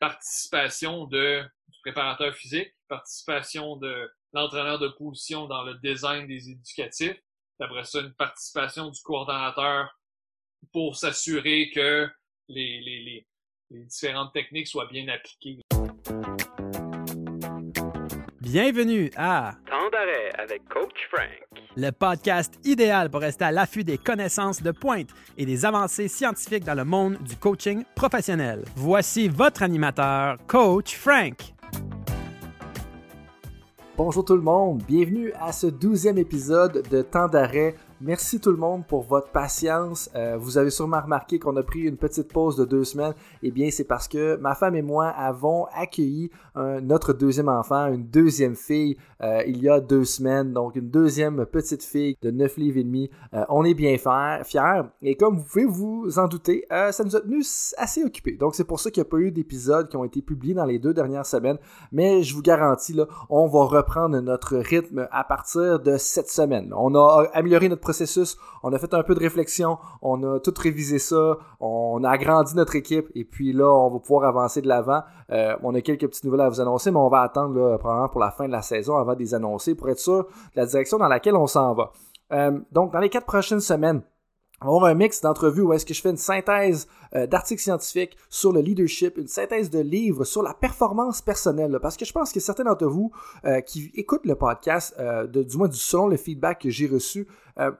participation de, du préparateur physique, participation de l'entraîneur de position dans le design des éducatifs, après ça, une participation du coordonnateur pour s'assurer que les, les, les, les différentes techniques soient bien appliquées. Bienvenue à Temps d'arrêt avec Coach Frank. le podcast idéal pour rester à l'affût des connaissances de pointe et des avancées scientifiques dans le monde du coaching professionnel. Voici votre animateur, Coach Frank. Bonjour tout le monde, bienvenue à ce douzième épisode de Temps d'arrêt. Merci tout le monde pour votre patience. Euh, vous avez sûrement remarqué qu'on a pris une petite pause de deux semaines. Eh bien, c'est parce que ma femme et moi avons accueilli notre deuxième enfant, une deuxième fille, euh, il y a deux semaines. Donc, une deuxième petite fille de 9 livres et demi. Euh, on est bien fiers. Et comme vous pouvez vous en douter, ça nous a tenu assez occupés. Donc, c'est pour ça qu'il n'y a pas eu d'épisodes qui ont été publiés dans les deux dernières semaines. Mais je vous garantis, là, on va reprendre notre rythme à partir de cette semaine. On a amélioré notre processus, on a fait un peu de réflexion, on a tout révisé ça, on a agrandi notre équipe et puis là, on va pouvoir avancer de l'avant. Euh, on a quelques petites nouvelles à vous annoncer, mais on va attendre probablement pour la fin de la saison avant de les annoncer pour être sûr de la direction dans laquelle on s'en va. Euh, donc, dans les quatre prochaines semaines, on va avoir un mix d'entrevues où est-ce que je fais une synthèse euh, d'articles scientifiques sur le leadership, une synthèse de livres sur la performance personnelle. parce que je pense que certains d'entre vous euh, qui écoutent le podcast, euh, du moins du selon le feedback que j'ai reçu,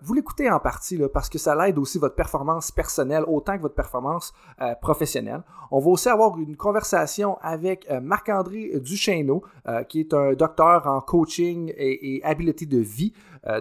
vous l'écoutez en partie parce que ça l'aide aussi votre performance personnelle autant que votre performance professionnelle. On va aussi avoir une conversation avec Marc-André Duchesneau, qui est un docteur en coaching et, et habileté de vie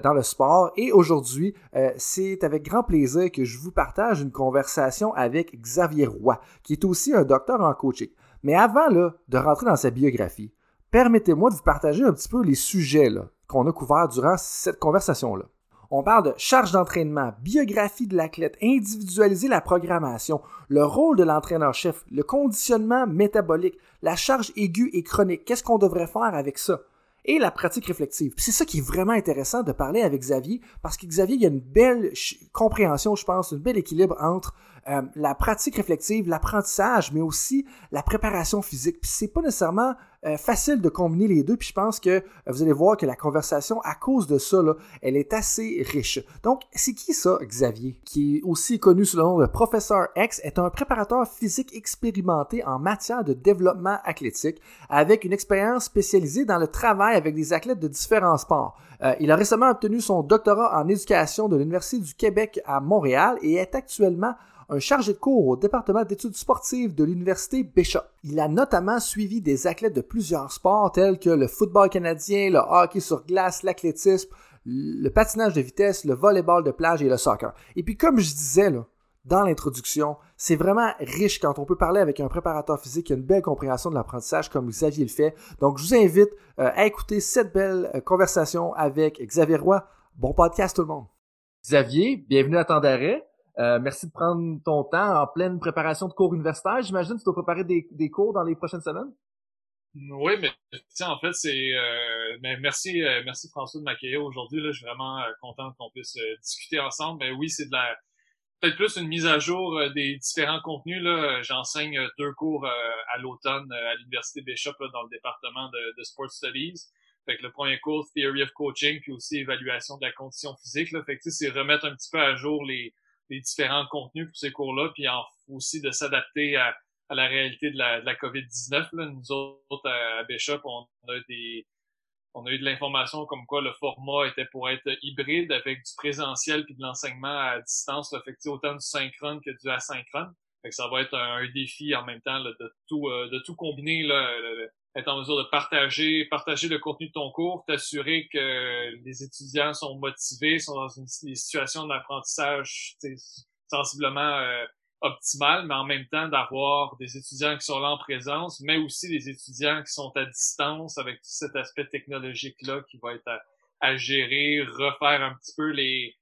dans le sport. Et aujourd'hui, c'est avec grand plaisir que je vous partage une conversation avec Xavier Roy, qui est aussi un docteur en coaching. Mais avant là, de rentrer dans sa biographie, permettez-moi de vous partager un petit peu les sujets qu'on a couverts durant cette conversation-là. On parle de charge d'entraînement, biographie de l'athlète, individualiser la programmation, le rôle de l'entraîneur-chef, le conditionnement métabolique, la charge aiguë et chronique. Qu'est-ce qu'on devrait faire avec ça? Et la pratique réflexive. C'est ça qui est vraiment intéressant de parler avec Xavier, parce que Xavier, il y a une belle compréhension, je pense, un bel équilibre entre euh, la pratique réflexive, l'apprentissage, mais aussi la préparation physique. Puis c'est pas nécessairement euh, facile de combiner les deux. Puis je pense que euh, vous allez voir que la conversation, à cause de ça, là, elle est assez riche. Donc, c'est qui ça, Xavier, qui est aussi connu sous le nom de Professeur X, est un préparateur physique expérimenté en matière de développement athlétique, avec une expérience spécialisée dans le travail avec des athlètes de différents sports. Il a récemment obtenu son doctorat en éducation de l'Université du Québec à Montréal et est actuellement un chargé de cours au département d'études sportives de l'Université Bishop. Il a notamment suivi des athlètes de plusieurs sports tels que le football canadien, le hockey sur glace, l'athlétisme, le patinage de vitesse, le volleyball de plage et le soccer. Et puis comme je disais là, dans l'introduction, c'est vraiment riche quand on peut parler avec un préparateur physique qui a une belle compréhension de l'apprentissage comme Xavier le fait. Donc je vous invite euh, à écouter cette belle euh, conversation avec Xavier Roy. Bon podcast tout le monde. Xavier, bienvenue à d'arrêt. Euh, merci de prendre ton temps en pleine préparation de cours universitaires. J'imagine que tu dois préparer des, cours dans les prochaines semaines. Oui, mais en fait, c'est euh, mais merci, euh, merci François de m'accueillir aujourd'hui. Là, je suis vraiment euh, content qu'on puisse euh, discuter ensemble. Mais oui, c'est de la peut-être plus une mise à jour euh, des différents contenus. Là, j'enseigne deux cours à l'automne à l'université Bishop là, dans le département de, de Sport Studies. Fait que le premier cours, Theory of Coaching, puis aussi évaluation de la condition physique. Là. Fait que c'est remettre un petit peu à jour les, les différents contenus pour ces cours-là, puis en, aussi de s'adapter à, à la réalité de la, de la COVID-19. Là. Nous autres, à, à on a des on a eu de l'information comme quoi le format était pour être hybride avec du présentiel puis de l'enseignement à distance, là. fait autant du synchrone que du asynchrone. Fait que ça va être un, défi en même temps là, de tout euh, de tout combiner là, le- être en mesure de partager partager le contenu de ton cours, t'assurer que les étudiants sont motivés, sont dans une, des situations d'apprentissage sensiblement euh, optimales, mais en même temps d'avoir des étudiants qui sont là en présence, mais aussi des étudiants qui sont à distance avec tout cet aspect technologique-là qui va être à gérer, refaire un petit peu les,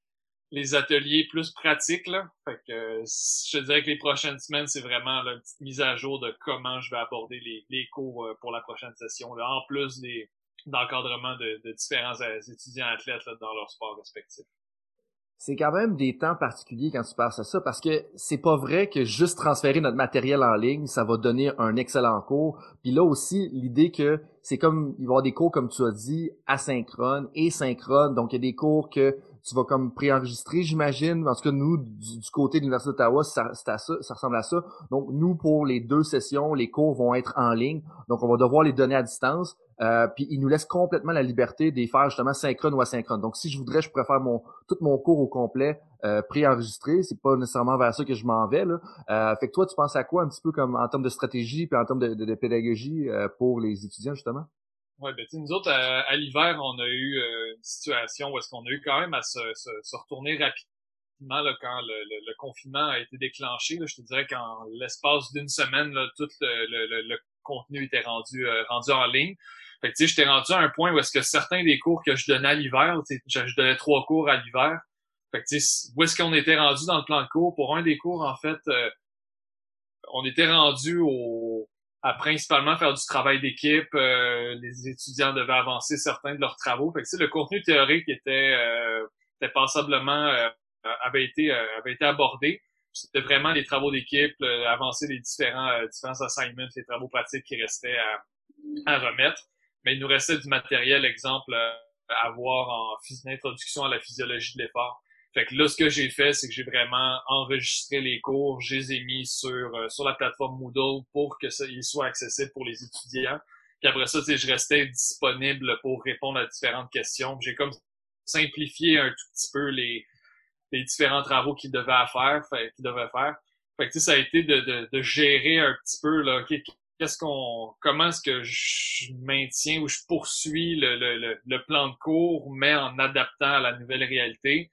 les ateliers plus pratiques. Là. Fait que je dirais que les prochaines semaines, c'est vraiment une petite mise à jour de comment je vais aborder les, les cours euh, pour la prochaine session, là, en plus des d'encadrement de, de différents euh, étudiants athlètes là, dans leur sport respectif. c'est quand même des temps particuliers quand tu passes à ça parce que c'est pas vrai que juste transférer notre matériel en ligne, ça va donner un excellent cours. Puis là aussi, l'idée que c'est comme il va y avoir des cours comme tu as dit asynchrones et synchrones. Donc il y a des cours que tu vas comme préenregistrer, j'imagine. En tout cas, nous, du, côté de l'Université d'Ottawa, ça, ça, ça ressemble à ça. Donc, nous, pour les deux sessions, les cours vont être en ligne. Donc, on va devoir les donner à distance. Euh, puis il nous laisse complètement la liberté de faire justement synchrone ou asynchrone. Donc si je voudrais, je pourrais faire mon tout mon cours au complet euh, préenregistré. C'est pas nécessairement vers ça que je m'en vais. Là. Euh, fait que toi, tu penses à quoi un petit peu comme en termes de stratégie puis en termes de, de, pédagogie euh, pour les étudiants justement? Ouais, ben nous autres, à, l'hiver, on a eu euh, une situation où est-ce qu'on a eu quand même à se, se, retourner rapidement là, quand le, le, confinement a été déclenché. Là, je te dirais qu'en l'espace d'une semaine, là, tout le, le, contenu était rendu rendu en ligne. Fait que tu sais, j'étais rendu à un point où est-ce que certains des cours que je donnais à l'hiver, je, je donnais trois cours à l'hiver. Fait que tu sais, où est-ce qu'on était rendu dans le plan de cours? Pour un des cours, en fait, euh, on était rendu au à principalement faire du travail d'équipe. Euh, les étudiants devaient avancer certains de leurs travaux. Fait que, le contenu théorique était, euh, était passablement avait été avait été abordé. C'était vraiment les travaux d'équipe, avancer les différents différents assignments, les travaux pratiques qui restaient à, à remettre mais il nous restait du matériel, exemple, euh, à voir en introduction à la physiologie de l'effort. Fait que là, ce que j'ai fait, c'est que j'ai vraiment enregistré les cours, je les ai mis sur, euh, sur la plateforme Moodle pour que ça il soit accessible pour les étudiants. Puis après ça, je restais disponible pour répondre à différentes questions. J'ai comme simplifié un tout petit peu les, les différents travaux qu'ils devaient faire, qu'ils devaient faire. Fait que ça a été de, de, de gérer un petit peu là, qu'est-ce qu'on, comment est-ce que je maintiens ou je poursuis le, le, le, plan de cours, mais en adaptant à la nouvelle réalité.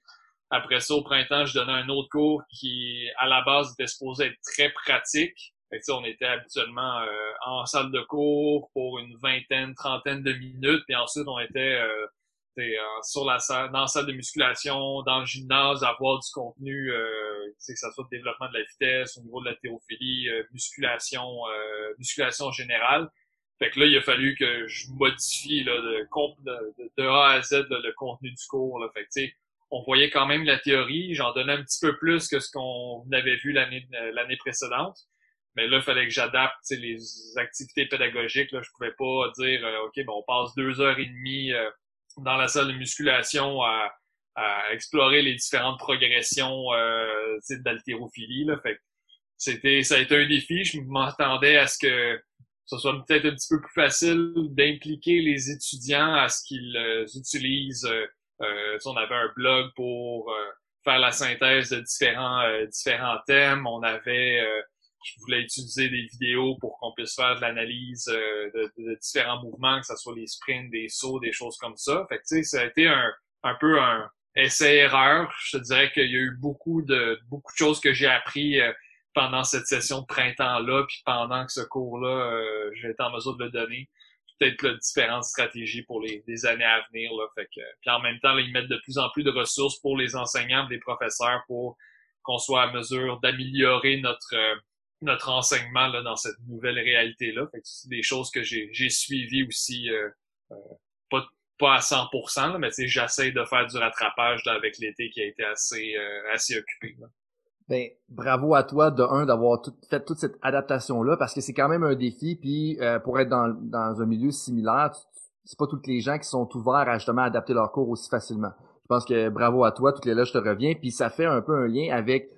Après ça, au printemps, je donnais un autre cours qui, à la base, était supposé être très pratique. Fait que, on était habituellement euh, en salle de cours pour une vingtaine, trentaine de minutes, puis ensuite on était euh, sur la salle, dans la salle de musculation, dans le gymnase, avoir du contenu, euh, que ça soit le développement de la vitesse, au niveau de la théophilie, euh, musculation, euh, musculation générale. Fait que là, il a fallu que je modifie là, de, de, de A à Z le contenu du cours. Là. Fait que, on voyait quand même la théorie, j'en donnais un petit peu plus que ce qu'on avait vu l'année l'année précédente. Mais là, il fallait que j'adapte les activités pédagogiques. Là. Je pouvais pas dire OK, ben on passe deux heures et demie dans la salle de musculation à, explorer les différentes progressions euh, d'haltérophilie. Fait c'était, ça a été un défi. Je m'attendais à ce que ce soit peut-être un petit peu plus facile d'impliquer les étudiants à ce qu'ils euh, utilisent. Euh, euh on avait un blog pour euh, faire la synthèse de différents différents thèmes. On avait je voulais utiliser des vidéos pour qu'on puisse faire de l'analyse euh, de, différents mouvements, que ce soit les sprints, des sauts, des choses comme ça. Fait que, tu sais, ça a été un, un peu un essai-erreur. Je te dirais qu'il y a eu beaucoup de beaucoup de choses que j'ai appris euh, pendant cette session de printemps-là, puis pendant que ce cours-là, euh, j'ai été en mesure de le donner. Peut-être différentes stratégies pour les, années à venir. Là. Fait que, puis en même temps, là, ils mettent de plus en plus de ressources pour les enseignants, les professeurs, pour qu'on soit à mesure d'améliorer notre notre enseignement là, dans cette nouvelle réalité-là. c'est des choses que j'ai, suivies aussi, euh, euh, pas, pas à 100%, là, mais j'essaie de faire du rattrapage avec l'été qui a été assez, euh, assez occupé. Là. Ben, bravo à toi de un d'avoir fait toute cette adaptation là parce que c'est quand même un défi puis pour être dans, dans un milieu similaire c'est pas tous les gens qui sont ouverts à justement adapter leur cours aussi facilement je pense que bravo à toi toutes les là je te reviens puis ça fait un peu un lien avec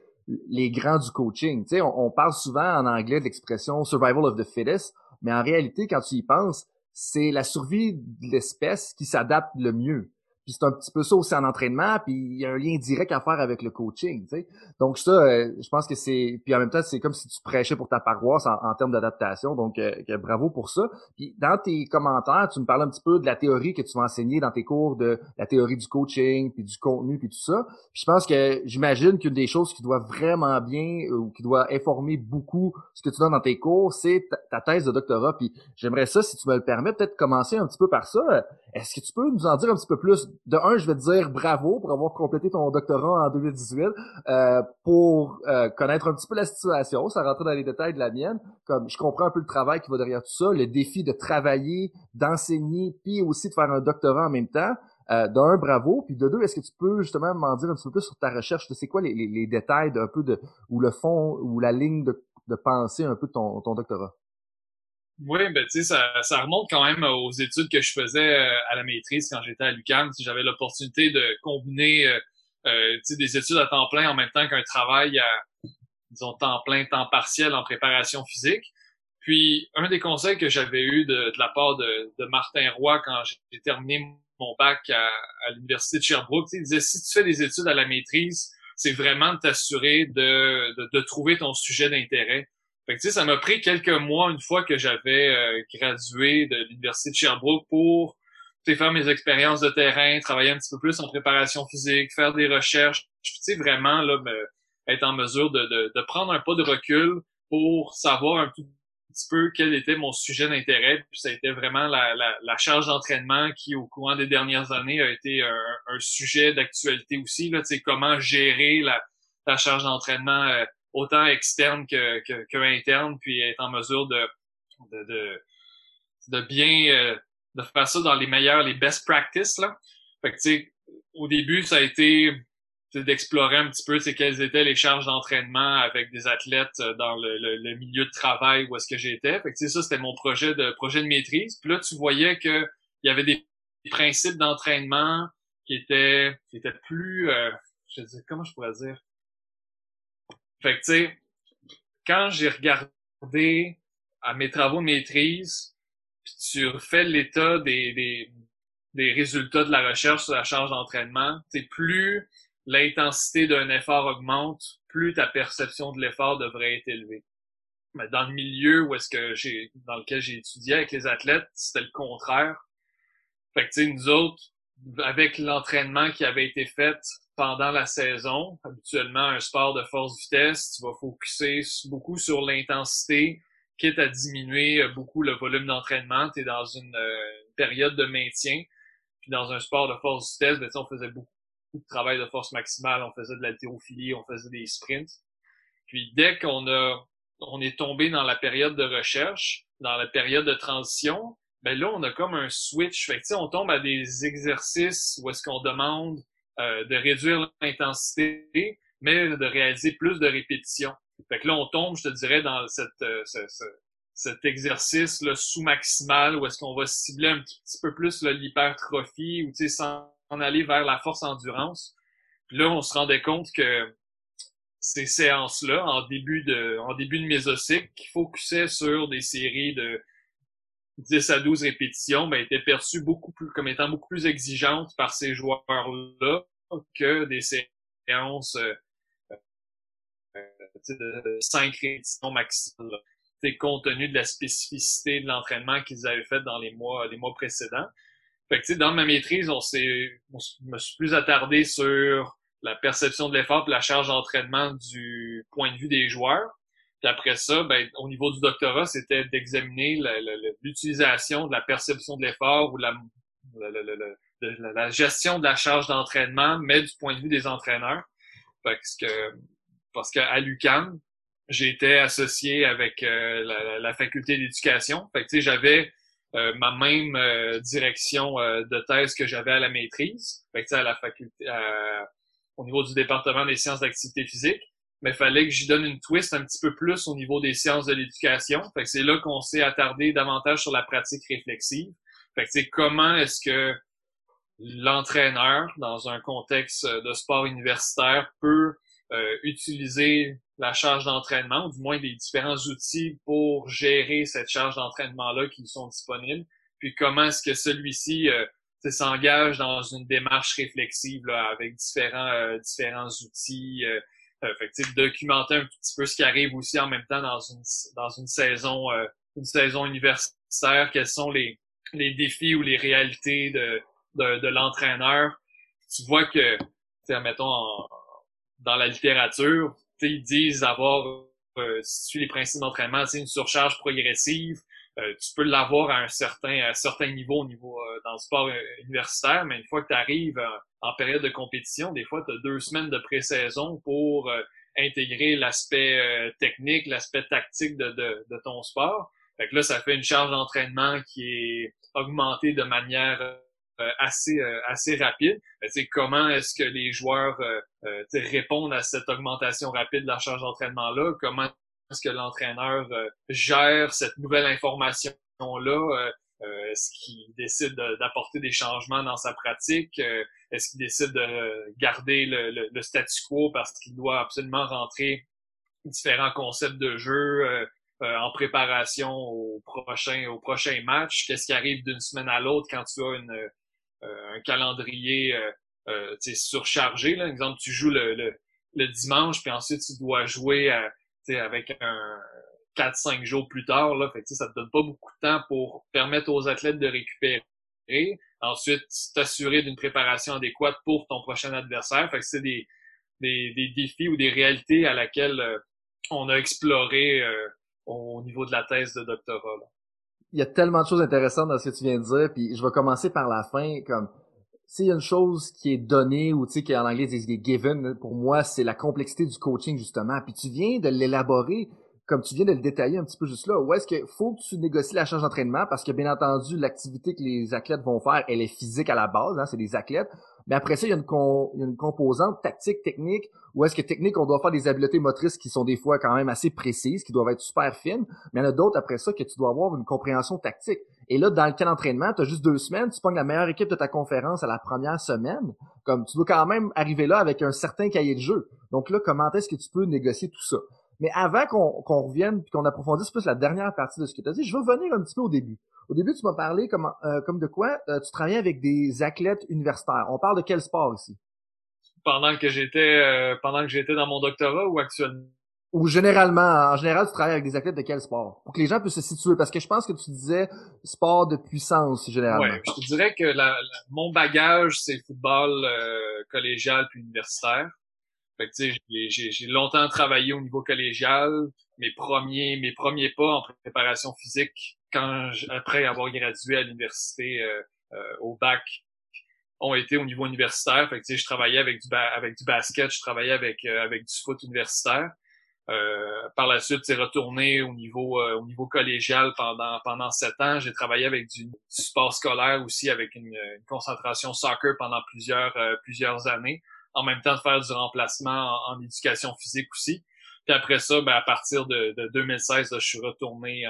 les grands du coaching. Tu sais, on, parle souvent en anglais de l'expression survival of the fittest, mais en réalité, quand tu y penses, c'est la survie de l'espèce qui s'adapte le mieux. Puis c'est un petit peu ça aussi en entraînement, puis il y a un lien direct à faire avec le coaching, tu sais. Donc ça, euh, je pense que c'est... Puis en même temps, c'est comme si tu prêchais pour ta paroisse en, termes d'adaptation, donc euh, bravo pour ça. Puis dans tes commentaires, tu me parles un petit peu de la théorie que tu vas enseigner dans tes cours, de la théorie du coaching, puis du contenu, puis tout ça. Puis je pense que j'imagine qu'une des choses qui doit vraiment bien, ou qui doit informer beaucoup ce que tu donnes dans tes cours, c'est ta, thèse de doctorat. Puis j'aimerais ça, si tu me le permets, peut-être commencer un petit peu par ça. Est-ce que tu peux nous en dire un petit peu plus de un, je vais te dire bravo pour avoir complété ton doctorat en 2018, euh, pour euh, connaître un petit peu la situation, ça rentrer dans les détails de la mienne. Comme je comprends un peu le travail qui va derrière tout ça, le défi de travailler, d'enseigner, puis aussi de faire un doctorat en même temps. Euh, d'un, bravo. Puis de deux, est-ce que tu peux justement m'en dire un petit peu sur ta recherche? C'est quoi les, les, détails d'un peu de ou le fond ou la ligne de, de pensée un peu de ton, ton doctorat? Oui, ben tu sais, ça, ça remonte quand même aux études que je faisais euh, à la maîtrise quand j'étais à l'UQAM. J'avais l'opportunité de combiner euh, euh des études à temps plein en même temps qu'un travail à, disons, temps plein, temps partiel en préparation physique. Puis, un des conseils que j'avais eu de, de, la part de, de Martin Roy quand j'ai terminé mon bac à, à l'Université de Sherbrooke, il disait, si tu fais des études à la maîtrise, c'est vraiment de t'assurer de, de, de, trouver ton sujet d'intérêt. Fait que, ça m'a pris quelques mois, une fois que j'avais euh, gradué de l'Université de Sherbrooke, pour faire mes expériences de terrain, travailler un petit peu plus en préparation physique, faire des recherches, tu sais, vraiment là, me, être en mesure de, de, de, prendre un pas de recul pour savoir un tout petit peu quel était mon sujet d'intérêt. Puis ça a été vraiment la, la, la charge d'entraînement qui, au courant des dernières années, a été un, un sujet d'actualité aussi. Là, comment gérer la, la charge d'entraînement euh, autant externe que, que, que, interne, puis être en mesure de, de, de, de bien euh, de faire ça dans les meilleurs, les best practices. Là. Fait que, tu au début, ça a été d'explorer un petit peu quelles étaient les charges d'entraînement avec des athlètes euh, dans le, le, milieu de travail où est-ce que j'étais. Fait que ça, c'était mon projet de projet de maîtrise. Puis là, tu voyais que il y avait des principes d'entraînement qui étaient qui étaient plus euh, je sais comment je pourrais dire? Fait que tu sais, quand j'ai regardé à mes travaux de maîtrise, puis tu refais l'état des, des, des résultats de la recherche sur la charge d'entraînement, plus l'intensité d'un effort augmente, plus ta perception de l'effort devrait être élevée. Mais dans le milieu où est-ce que j'ai, dans lequel j'ai étudié avec les athlètes, c'était le contraire. Fait que, tu sais, nous autres, avec l'entraînement qui avait été fait pendant la saison, habituellement, un sport de force-vitesse, tu vas focuser beaucoup sur l'intensité, quitte à diminuer beaucoup le volume d'entraînement. Tu es dans une, euh, période de maintien. Puis dans un sport de force-vitesse, ben, on faisait beaucoup de travail de force maximale, on faisait de l'haltérophilie, on faisait des sprints. Puis dès qu'on a on est tombé dans la période de recherche, dans la période de transition, ben là on a comme un switch. Fait que, on tombe à des exercices où est-ce qu'on demande euh, de réduire l'intensité, mais de réaliser plus de répétitions. Fait que là on tombe, je te dirais, dans cette, euh, cet exercice là, sous-maximal où est-ce qu'on va cibler un petit, peu plus l'hypertrophie ou tu sais sans en aller vers la force endurance. Puis là, on se rendait compte que ces séances-là, en début de, en début de mésocycle, qui focusaient sur des séries de 10 à 12 répétitions, ben, étaient perçues beaucoup plus, comme étant beaucoup plus exigeantes par ces joueurs-là que des séances euh, euh de 5 répétitions maximales. Compte tenu de la spécificité de l'entraînement qu'ils avaient fait dans les mois, les mois précédents. Fait que, dans ma maîtrise, on s'est, je me suis plus attardé sur la perception de l'effort la charge d'entraînement du point de vue des joueurs. Puis après ça, ben, au niveau du doctorat, c'était d'examiner l'utilisation de la perception de l'effort ou la, gestion de la charge d'entraînement, mais du point de vue des entraîneurs. Parce que, parce qu'à l'UCAM, été associé avec euh, la, faculté d'éducation. Que, j'avais euh, ma même euh, direction de thèse que j'avais à la maîtrise, fait à la faculté, au niveau du département des sciences d'activité physique, mais il fallait que j'y donne une twist un petit peu plus au niveau des sciences de l'éducation. Fait que c'est là qu'on s'est attardé davantage sur la pratique réflexive. Fait que comment est-ce que l'entraîneur, dans un contexte de sport universitaire, peut utiliser la charge d'entraînement, ou du moins des différents outils pour gérer cette charge d'entraînement-là qui sont disponibles? Puis comment est-ce que celui-ci euh, s'engage dans une démarche réflexive avec différents, euh, différents outils. Euh, fait documenter un petit peu ce qui arrive aussi en même temps dans une, dans une saison euh, une saison universitaire, quels sont les, les défis ou les réalités de, de, de l'entraîneur. Tu vois que, mettons, dans la littérature, ils disent avoir, euh, si tu les principes d'entraînement, une surcharge progressive. Euh, tu peux l'avoir à un certain, à un certain niveau au niveau euh, dans le sport universitaire, mais une fois que tu arrives en période de compétition, des fois, tu as deux semaines de pré-saison pour intégrer l'aspect technique, l'aspect tactique de, de, de, ton sport. Fait que là, ça fait une charge d'entraînement qui est augmentée de manière assez assez rapide. c'est comment est-ce que les joueurs répondent à cette augmentation rapide de la charge d'entraînement là Comment que l'entraîneur gère cette nouvelle information là euh, est-ce qu'il décide d'apporter des changements dans sa pratique? Euh, est-ce qu'il décide de garder le, statu quo parce qu'il doit absolument rentrer différents concepts de jeu euh, en préparation au prochain au prochain match? Qu'est-ce qui arrive d'une semaine à l'autre quand tu as une, un calendrier surchargé? Là? Exemple, tu joues le, le, dimanche, puis ensuite tu dois jouer avec un, 4-5 jours plus tard. Là, fait que, ça te donne pas beaucoup de temps pour permettre aux athlètes de récupérer. Ensuite, t'assurer d'une préparation adéquate pour ton prochain adversaire. Fait que c'est des, des, des, défis ou des réalités à laquelle euh, on a exploré euh, au niveau de la thèse de doctorat. Il y a tellement de choses intéressantes dans ce que tu viens de dire, puis je vais commencer par la fin, comme s'il y a une chose qui est donnée ou tu sais qu'en anglais c'est given pour moi c'est la complexité du coaching justement puis tu viens de l'élaborer comme tu viens de le détailler un petit peu juste là, où est-ce qu'il faut que tu négocies la charge d'entraînement parce que bien entendu l'activité que les athlètes vont faire, elle est physique à la base, hein, c'est des athlètes. Mais après ça, il y a une, il y a une composante tactique, technique, où est-ce que technique, on doit faire des habiletés motrices qui sont des fois quand même assez précises, qui doivent être super fines. Mais il y en a d'autres après ça que tu dois avoir une compréhension tactique. Et là, dans le cas d'entraînement, tu as juste deux semaines, tu pognes la meilleure équipe de ta conférence à la première semaine. Comme tu dois quand même arriver là avec un certain cahier de jeu. Donc là, comment est-ce que tu peux négocier tout ça? Mais avant qu'on revienne puis qu'on approfondisse plus la dernière partie de ce que tu as dit, je veux revenir un petit peu au début. Au début, tu m'as parlé comme, euh, comme de quoi euh, tu travaillais avec des athlètes universitaires. On parle de quel sport ici? Pendant que j'étais euh, pendant que j'étais dans mon doctorat ou actuellement? Ou généralement, en général, tu travailles avec des athlètes de quel sport? Pour que les gens puissent se situer, parce que je pense que tu disais sport de puissance, généralement. Ouais, je dirais que la, mon bagage, c'est football collégial puis universitaire. Fait que j'ai longtemps travaillé au niveau collégial. Mes premiers, mes premiers pas en préparation physique, quand après avoir gradué à l'université euh, euh, au bac, ont été au niveau universitaire. Fait que je travaillais avec du avec du basket, je travaillais avec euh, avec du foot universitaire. Par la suite, c'est retourné au niveau au niveau collégial pendant pendant sept ans. J'ai travaillé avec du, sport scolaire aussi, avec une, une concentration soccer pendant plusieurs plusieurs années en même temps de faire du remplacement en, éducation physique aussi. Puis après ça, ben, à partir de, 2016, je suis retourné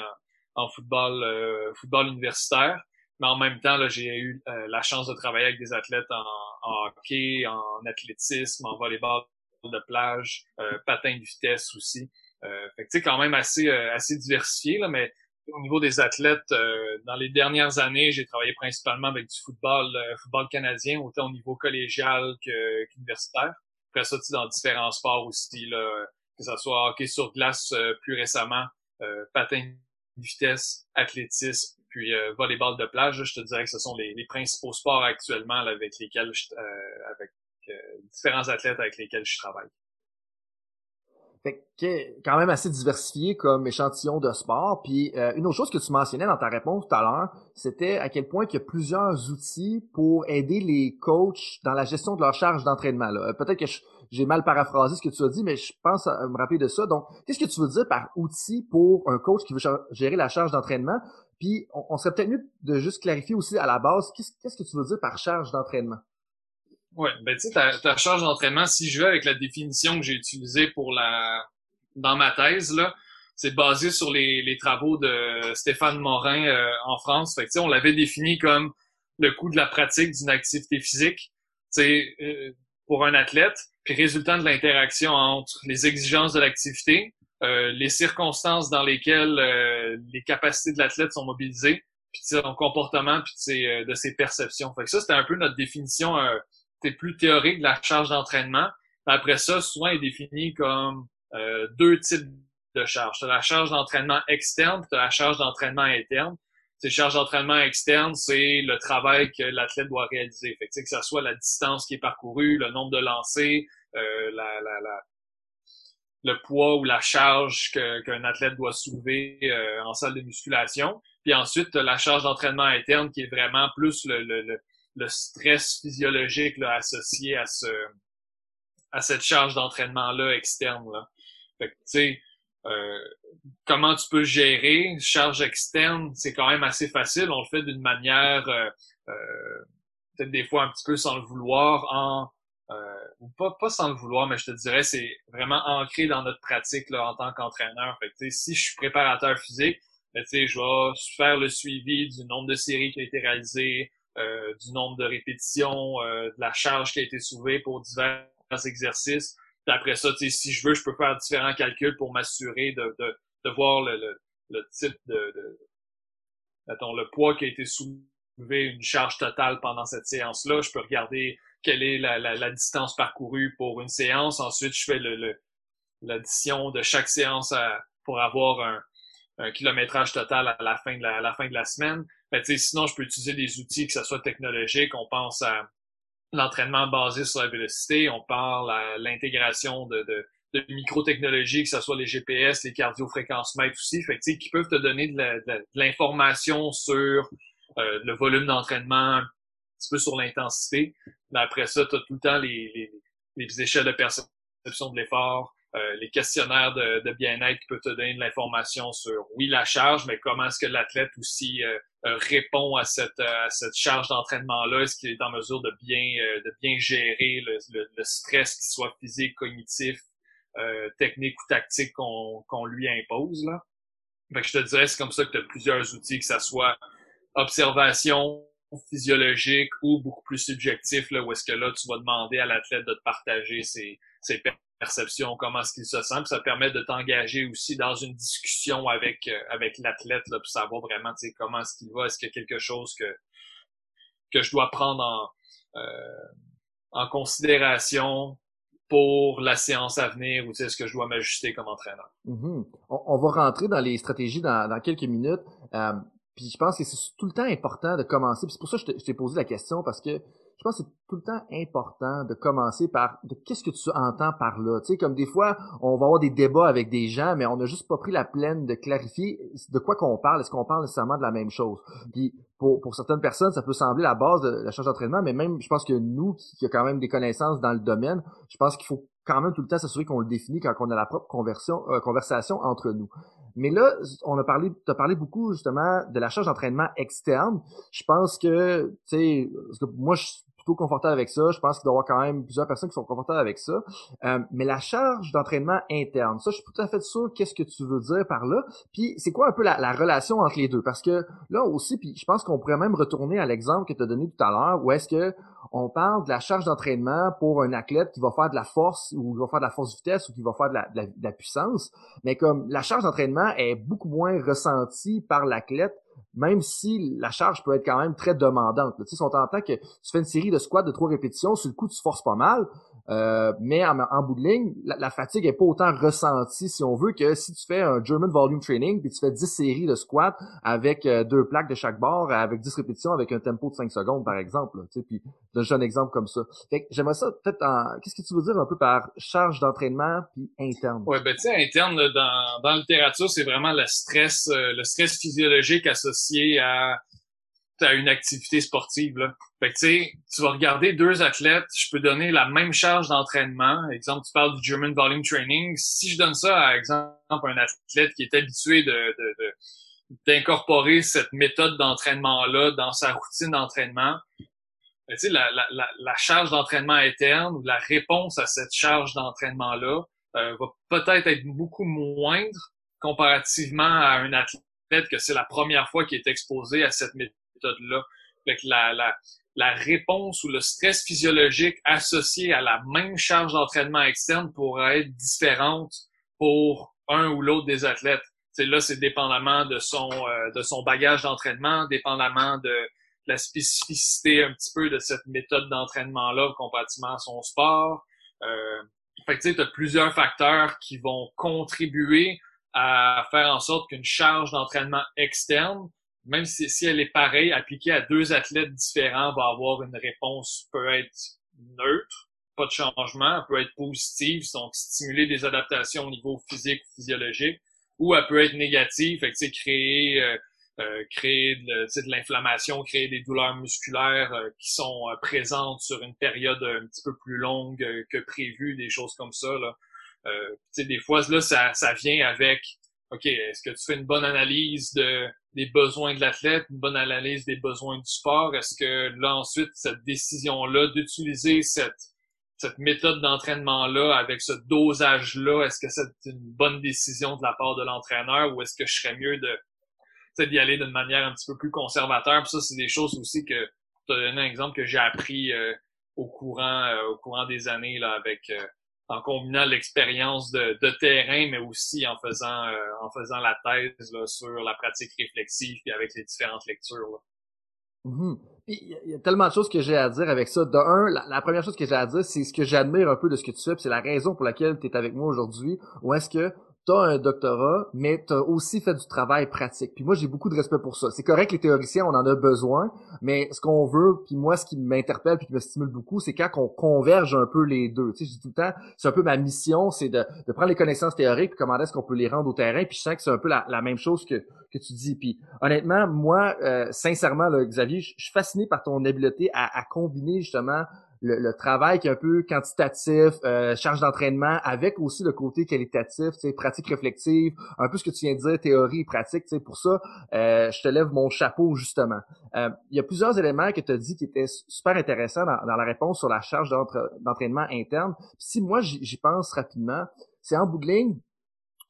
en, football, euh, football universitaire. Mais en même temps, j'ai eu euh, la chance de travailler avec des athlètes en, hockey, en athlétisme, en volleyball de plage, euh, patin de vitesse aussi. Euh, fait que, quand même assez, assez diversifié, là, mais au niveau des athlètes, euh, dans les dernières années, j'ai travaillé principalement avec du football, euh, football canadien, autant au niveau collégial qu'universitaire. Après ça, dans différents sports aussi, là, que ce soit hockey sur glace euh, plus récemment, patin de vitesse, athlétisme, puis volleyball de plage. je te dirais que ce sont les, principaux sports actuellement avec lesquels je, avec différents athlètes avec lesquels je travaille. Fait que, quand même assez diversifié comme échantillon de sport. Puis euh, une autre chose que tu mentionnais dans ta réponse tout à l'heure, c'était à quel point il y a plusieurs outils pour aider les coachs dans la gestion de leur charge d'entraînement. Euh, peut-être que j'ai mal paraphrasé ce que tu as dit, mais je pense me rappeler de ça. Donc, qu'est-ce que tu veux dire par outil pour un coach qui veut gérer la charge d'entraînement? Puis, on, serait peut-être mieux de juste clarifier aussi à la base, qu'est-ce que tu veux dire par charge d'entraînement? Ouais, ben tu sais, ta, ta, charge d'entraînement, si je vais avec la définition que j'ai utilisée pour la dans ma thèse, là, c'est basé sur les, les, travaux de Stéphane Morin euh, en France. Fait que, on l'avait défini comme le coût de la pratique d'une activité physique euh, pour un athlète, puis résultant de l'interaction entre les exigences de l'activité, euh, les circonstances dans lesquelles euh, les capacités de l'athlète sont mobilisées, puis son comportement, puis de ses perceptions. Fait que ça, c'était un peu notre définition c'est plus théorique de la charge d'entraînement. Après ça, souvent est défini comme euh, deux types de charges. Tu as la charge d'entraînement externe, tu as la charge d'entraînement interne. Ces charges d'entraînement externe, c'est le travail que l'athlète doit réaliser. Fait que, que ce soit la distance qui est parcourue, le nombre de lancers, euh, la, la, la, le poids ou la charge qu'un athlète doit soulever euh, en salle de musculation. Puis ensuite, la charge d'entraînement interne qui est vraiment plus le, le le stress physiologique là, associé à ce à cette charge d'entraînement là externe là. Fait que tu sais euh, comment tu peux gérer charge externe, c'est quand même assez facile. On le fait d'une manière euh, euh peut-être des fois un petit peu sans le vouloir, en ou pas, pas sans le vouloir, mais je te dirais, c'est vraiment ancré dans notre pratique là, en tant qu'entraîneur. Fait que, si je suis préparateur physique, ben, je vais faire le suivi du nombre de séries qui a été réalisées, euh, du nombre de répétitions, euh, de la charge qui a été soulevée pour divers exercices. Puis après ça, si je veux, je peux faire différents calculs pour m'assurer de, de, de, voir le, le, le type de, de mettons, le poids qui a été soulevé, une charge totale pendant cette séance-là. Je peux regarder quelle est la, la, la, distance parcourue pour une séance. Ensuite, je fais le, l'addition de chaque séance pour avoir un, un kilométrage total à la fin de la, à la fin de la semaine. Sinon, je peux utiliser des outils, que ce soit technologique. On pense à l'entraînement basé sur la vélocité. On parle à l'intégration de, de, de micro-technologies, que ce soit les GPS, les cardiofréquencemètres aussi, fait que, qui peuvent te donner de l'information sur euh, le volume d'entraînement, un petit peu sur l'intensité. Mais après ça, tu as tout le temps les, les, les échelles de perception de l'effort, euh, les questionnaires de, de bien-être qui peuvent te donner de l'information sur, oui, la charge, mais comment est-ce que l'athlète aussi euh, euh, répond à cette, à cette charge d'entraînement-là? Est-ce qu'il est en mesure de bien, de bien gérer le, le, stress, qu'il soit physique, cognitif, technique ou tactique qu'on qu'on lui impose? Là? Fait que je te dirais, c'est comme ça que tu as plusieurs outils, que ça soit observation physiologique ou beaucoup plus subjectif, là, où est-ce que là, tu vas demander à l'athlète de te partager ses, ses perception, comment est-ce qu'il se sent, puis ça permet de t'engager aussi dans une discussion avec euh, avec l'athlète, pour savoir vraiment comment est-ce qu'il va, est-ce qu'il y a quelque chose que que je dois prendre en euh, en considération pour la séance à venir ou est-ce que je dois m'ajuster comme entraîneur. Mm-hmm. on, va rentrer dans les stratégies dans, dans quelques minutes. Euh, puis je pense que c'est tout le temps important de commencer. C'est pour ça que je t'ai posé la question parce que je pense que c'est tout le temps important de commencer par de qu'est-ce que tu entends par là? Tu sais, comme des fois, on va avoir des débats avec des gens, mais on n'a juste pas pris la peine de clarifier de quoi qu'on parle. Est-ce qu'on parle nécessairement de la même chose? Puis pour, pour certaines personnes, ça peut sembler la base de la charge d'entraînement, mais même je pense que nous, qui, qui a quand même des connaissances dans le domaine, je pense qu'il faut quand même tout le temps s'assurer qu'on le définit quand on a la propre conversion, euh, conversation entre nous. Mais là, on a parlé, tu as parlé beaucoup justement de la charge d'entraînement externe. Je pense que, tu sais, moi, je confortable avec ça. Je pense qu'il doit y avoir quand même plusieurs personnes qui sont confortables avec ça. Euh, mais la charge d'entraînement interne, ça, je suis tout à fait sûr qu'est-ce que tu veux dire par là. Puis c'est quoi un peu la, relation entre les deux? Parce que là aussi, puis je pense qu'on pourrait même retourner à l'exemple que tu as donné tout à l'heure, où est-ce que on parle de la charge d'entraînement pour un athlète qui va faire de la force ou qui va faire de la force vitesse ou qui va faire de la, de la puissance. Mais comme la charge d'entraînement est beaucoup moins ressentie par l'athlète même si la charge peut être quand même très demandante. Tu sais, on t'entend que tu fais une série de squats de trois répétitions, sur le coup, tu forces pas mal, euh, mais en, bout de ligne, la, fatigue est pas autant ressentie, si on veut, que si tu fais un German Volume Training, puis tu fais 10 séries de squats avec euh, deux plaques de chaque bord, avec 10 répétitions, avec un tempo de 5 secondes, par exemple. tu sais, puis je un exemple comme ça. Fait que j'aimerais ça peut-être en... Qu'est-ce que tu veux dire un peu par charge d'entraînement puis interne? Ouais, ben tu sais, interne, dans, dans la littérature, c'est vraiment le stress, euh, le stress physiologique associé à à une activité sportive. Là. Tu vas regarder deux athlètes, je peux donner la même charge d'entraînement. Exemple, tu parles du German Volume Training. Si je donne ça à exemple un athlète qui est habitué de, d'incorporer cette méthode d'entraînement-là dans sa routine d'entraînement, ben, tu sais, la, la, la, charge d'entraînement interne ou la réponse à cette charge d'entraînement-là euh, va peut-être être beaucoup moindre comparativement à un athlète que c'est la première fois qu'il est exposé à cette méthode la, réponse ou le stress physiologique associé à la même charge d'entraînement externe pourrait être différente pour un ou l'autre des athlètes. C'est là, c'est dépendamment de son euh, de son bagage d'entraînement, dépendamment de la spécificité un petit peu de cette méthode d'entraînement-là comparativement à son sport. Euh, fait tu as plusieurs facteurs qui vont contribuer à faire en sorte qu'une charge d'entraînement externe même si, si elle est pareille, appliquée à deux athlètes différents, va avoir une réponse peut être neutre, pas de changement, elle peut être positive, donc stimuler des adaptations au niveau physique ou physiologique, ou elle peut être négative, fait que créer euh, euh, créer de, l'inflammation, créer des douleurs musculaires euh, qui sont présentes sur une période un petit peu plus longue que prévu, des choses comme ça. Là. des fois, là, ça, ça vient avec OK, est-ce que tu fais une bonne analyse de, des besoins de l'athlète, une bonne analyse des besoins du sport? Est-ce que là, ensuite, cette décision-là d'utiliser cette, cette méthode d'entraînement-là avec ce dosage-là, est-ce que c'est une bonne décision de la part de l'entraîneur ou est-ce que je serais mieux de d'y aller d'une manière un petit peu plus conservateur? Puis ça, c'est des choses aussi que tu as donné un exemple que j'ai appris euh, au courant euh, au courant des années là avec euh, en combinant l'expérience de, de, terrain, mais aussi en faisant en faisant la thèse là, sur la pratique réflexive et avec les différentes lectures. Là. Mm-hmm. Il y a tellement de choses que j'ai à dire avec ça. De un, la, première chose que j'ai à dire, c'est ce que j'admire un peu de ce que tu fais, c'est la raison pour laquelle tu es avec moi aujourd'hui. Ou est-ce que t'as un doctorat, mais t'as aussi fait du travail pratique. Puis moi, j'ai beaucoup de respect pour ça. C'est correct, les théoriciens, on en a besoin, mais ce qu'on veut, puis moi, ce qui m'interpelle puis qui me stimule beaucoup, c'est quand on converge un peu les deux. Tu sais, je dis tout le temps, c'est un peu ma mission, c'est de, prendre les connaissances théoriques, puis comment est-ce qu'on peut les rendre au terrain, puis je sens que c'est un peu la, la, même chose que, que tu dis. Puis honnêtement, moi, euh, sincèrement, là, Xavier, je suis fasciné par ton habileté à, à combiner justement le, travail qui est un peu quantitatif, euh, charge d'entraînement, avec aussi le côté qualitatif, pratique réflexive, un peu ce que tu viens de dire, théorie et pratique. Pour ça, euh, je te lève mon chapeau justement. Euh, il y a plusieurs éléments que tu as dit qui étaient super intéressants dans, la réponse sur la charge d'entraînement interne. si moi j'y pense rapidement, c'est en bougling,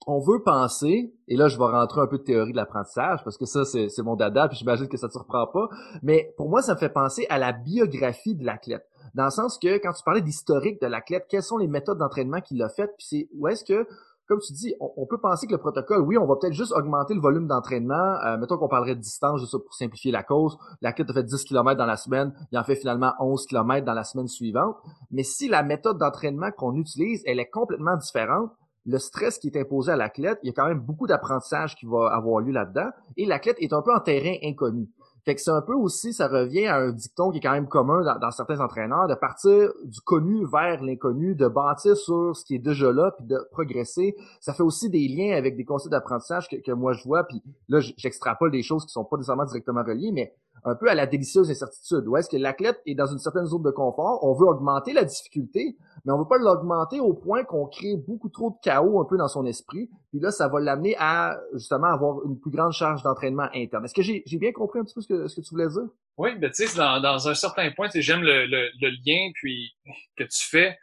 on veut penser, et là je vais rentrer un peu de théorie de l'apprentissage, parce que ça c'est mon dada, puis j'imagine que ça te surprend pas, mais pour moi ça me fait penser à la biographie de l'athlète dans le sens que quand tu parlais d'historique de l'athlète, quelles sont les méthodes d'entraînement qu'il a faites, puis c'est où est-ce que comme tu dis, on, peut penser que le protocole, oui, on va peut-être juste augmenter le volume d'entraînement. Euh, mettons qu'on parlerait de distance, juste pour simplifier la cause. L'athlète a fait 10 km dans la semaine, il en fait finalement 11 km dans la semaine suivante. Mais si la méthode d'entraînement qu'on utilise, elle est complètement différente, le stress qui est imposé à l'athlète, il y a quand même beaucoup d'apprentissage qui va avoir lieu là-dedans. Et l'athlète est un peu en terrain inconnu. Fait que c'est un peu aussi, ça revient à un dicton qui est quand même commun dans, certains entraîneurs, de partir du connu vers l'inconnu, de bâtir sur ce qui est déjà là, puis de progresser. Ça fait aussi des liens avec des concepts d'apprentissage que, moi je vois, puis là j'extrapole des choses qui sont pas nécessairement directement reliées, mais un peu à la délicieuse incertitude. Où est-ce que l'athlète est dans une certaine zone de confort, on veut augmenter la difficulté, mais on veut pas l'augmenter au point qu'on crée beaucoup trop de chaos un peu dans son esprit. Puis là, ça va l'amener à justement avoir une plus grande charge d'entraînement interne. Est-ce que j'ai bien compris un petit peu ce que, ce que tu voulais dire? Oui, ben tu sais, dans, dans un certain point, j'aime le, le, le, lien puis que tu fais.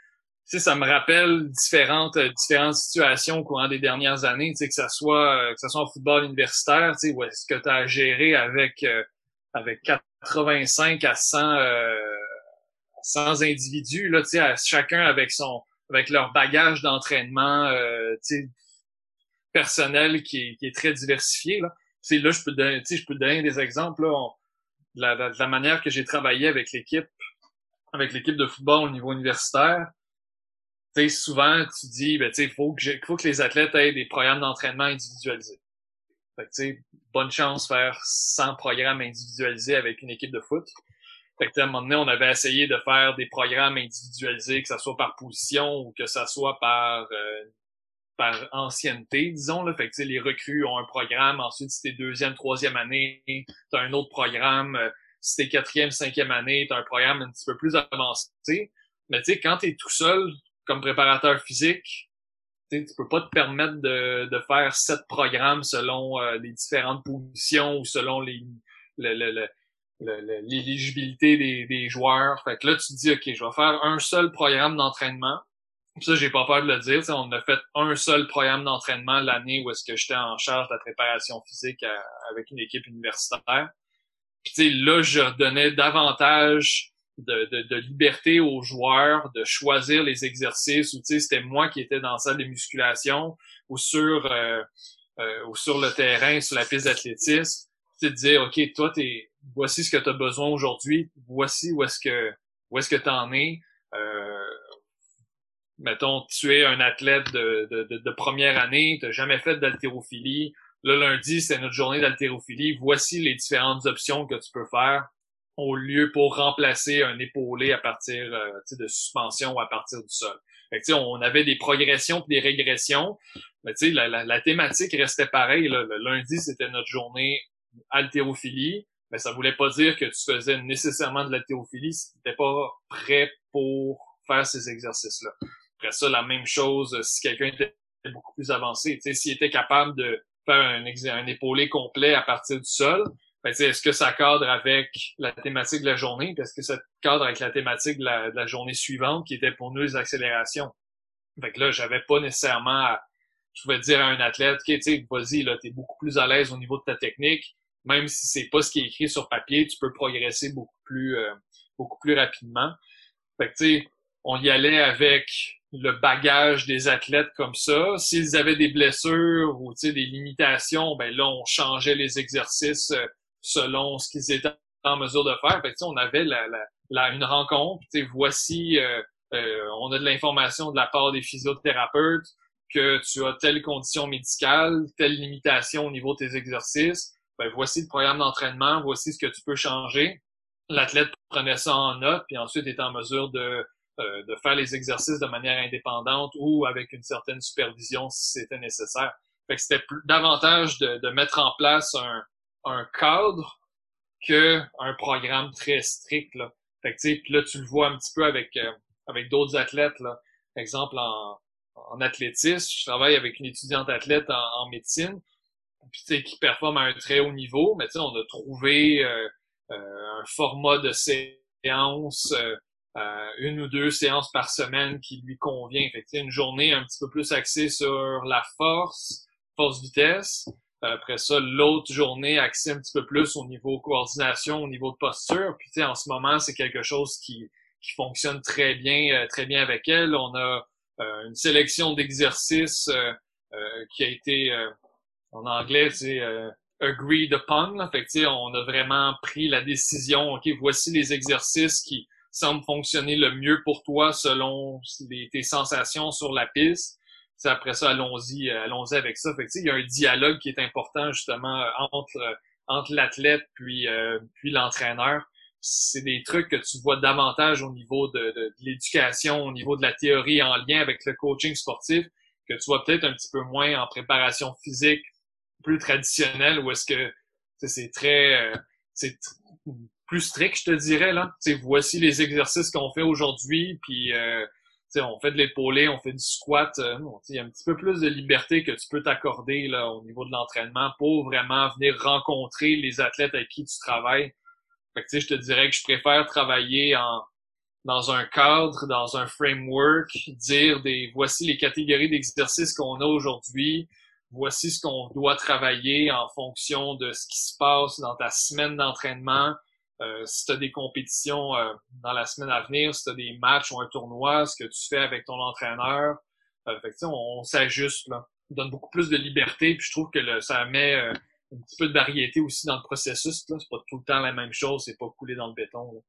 Tu sais, ça me rappelle différentes différentes situations au courant des dernières années, tu sais, que ça soit que ça soit en football universitaire, tu sais, où est-ce que tu as géré avec euh, avec 85 à 100 euh, 100 individus là, sais, chacun avec son avec leur bagage d'entraînement euh, personnel qui est, qui est très diversifié là. C'est là je peux donner, je peux donner des exemples là, de, la, la, manière que j'ai travaillé avec l'équipe avec l'équipe de football au niveau universitaire. Souvent tu dis ben tu faut que faut que les athlètes aient des programmes d'entraînement individualisés. Fait que, tu sais, bonne chance faire 100 programmes individualisés avec une équipe de foot. Fait que, à un moment donné, on avait essayé de faire des programmes individualisés, que ça soit par position ou que ça soit par euh, par ancienneté, disons. Là. Fait que, les recrues ont un programme, ensuite, si t'es deuxième, troisième année, t'as un autre programme. Si t'es quatrième, cinquième année, t'as un programme un petit peu plus avancé. Mais tu sais, quand t'es tout seul comme préparateur physique, tu peux pas te permettre de, de faire sept programmes selon euh, les différentes positions ou selon les l'éligibilité des, des joueurs. Fait que là, tu te dis, OK, je vais faire un seul programme d'entraînement. Ça, j'ai pas peur de le dire. on a fait un seul programme d'entraînement l'année où est-ce que j'étais en charge de la préparation physique avec une équipe universitaire. Puis là, je donnais davantage de, de, de, liberté aux joueurs de choisir les exercices ou c'était moi qui étais dans la salle de musculation ou sur euh, euh, ou sur le terrain sur la piste d'athlétisme c'est de dire ok toi t'es voici ce que tu as besoin aujourd'hui voici où est-ce que où est-ce que tu en es. Euh, mettons tu es un athlète de, de, de, première année tu jamais fait d'haltérophilie. Le lundi c'est notre journée d'haltérophilie. Voici les différentes options que tu peux faire au lieu pour remplacer un épaulé à partir euh, de suspension ou à partir du sol. Fait on avait des progressions et des régressions, mais la, la, la, thématique restait pareille. Le lundi, c'était notre journée haltérophilie, mais ça voulait pas dire que tu faisais nécessairement de l'haltérophilie si tu n'étais pas prêt pour faire ces exercices-là. Après ça, la même chose, si quelqu'un était beaucoup plus avancé. S'il était capable de faire un, un épaulé complet à partir du sol, ben, est-ce que ça cadre avec la thématique de la journée? Est-ce que ça cadre avec la thématique de la, de la, journée suivante qui était pour nous les accélérations? Fait que là, j'avais pas nécessairement à, je pouvais dire à un athlète, OK, tu sais, vas-y, là, t'es beaucoup plus à l'aise au niveau de ta technique. Même si c'est pas ce qui est écrit sur papier, tu peux progresser beaucoup plus, euh, beaucoup plus rapidement. Fait que, tu sais, on y allait avec le bagage des athlètes comme ça. S'ils avaient des blessures ou des limitations, ben là, on changeait les exercices euh, selon ce qu'ils étaient en mesure de faire. Fait que, on avait la, la, une rencontre. Voici, euh, euh, on a de l'information de la part des physiothérapeutes que tu as telle condition médicale, telle limitation au niveau de tes exercices. Ben, voici le programme d'entraînement, voici ce que tu peux changer. L'athlète prenait ça en note, puis ensuite était en mesure de euh, de faire les exercices de manière indépendante ou avec une certaine supervision si c'était nécessaire. Fait que c'était davantage de, de, mettre en place un, un cadre que un programme très strict. Là. Fait que, là, tu le vois un petit peu avec, euh, avec d'autres athlètes. Là. Par exemple, en, en athlétisme, je travaille avec une étudiante athlète en, médecine puis, qui performe à un très haut niveau, mais on a trouvé euh, un format de séance euh, une ou deux séances par semaine qui lui convient. Fait une journée un petit peu plus axée sur la force, force-vitesse. Après ça, l'autre journée axée un petit peu plus au niveau coordination, au niveau de posture. Puis en ce moment, c'est quelque chose qui, qui fonctionne très bien, euh, très bien avec elle. On a euh, une sélection d'exercices qui a été en anglais, c'est agreed upon. Fait que, on a vraiment pris la décision, OK, voici les exercices qui, semble fonctionner le mieux pour toi selon tes sensations sur la piste. C'est après ça, allons-y, euh, allons-y avec ça. Fait que, il y a un dialogue qui est important justement euh, entre euh, entre l'athlète puis puis l'entraîneur. C'est des trucs que tu vois davantage au niveau de, de, l'éducation, au niveau de la théorie en lien avec le coaching sportif, que tu vois peut-être un petit peu moins en préparation physique plus traditionnelle, où est-ce que c'est très c'est plus strict, je te dirais. Là. sais, voici les exercices qu'on fait aujourd'hui, puis euh, on fait de l'épaulé, on fait du squat. Euh, il y a un petit peu plus de liberté que tu peux t'accorder au niveau de l'entraînement pour vraiment venir rencontrer les athlètes avec qui tu travailles. Je te dirais que je préfère travailler dans un cadre, dans un framework, dire des voici les catégories d'exercices qu'on a aujourd'hui, voici ce qu'on doit travailler en fonction de ce qui se passe dans ta semaine d'entraînement, euh, si tu as des compétitions euh, dans la semaine à venir, si tu as des matchs ou un tournoi, ce que tu fais avec ton entraîneur, euh, on, s'ajuste, là. On donne beaucoup plus de liberté, puis je trouve que ça met euh, un petit peu de variété aussi dans le processus. C'est pas tout le temps la même chose, c'est pas couler dans le béton.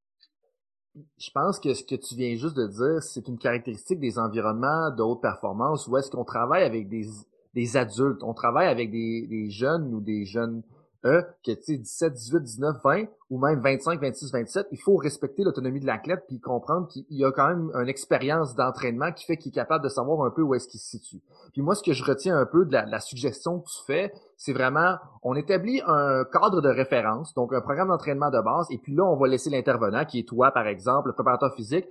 Je pense que ce que tu viens juste de dire, c'est une caractéristique des environnements de haute performance où est-ce qu'on travaille avec des, adultes, on travaille avec des jeunes ou des jeunes E, que tu sais, 17, 18, 19, 20 ou même 25, 26, 27, il faut respecter l'autonomie de l'athlète puis comprendre qu'il y a quand même une expérience d'entraînement qui fait qu'il est capable de savoir un peu où est-ce qu'il se situe. Puis moi, ce que je retiens un peu de la, suggestion que tu fais, c'est vraiment, on établit un cadre de référence, donc un programme d'entraînement de base, et puis là, on va laisser l'intervenant, qui est toi, par exemple, le préparateur physique,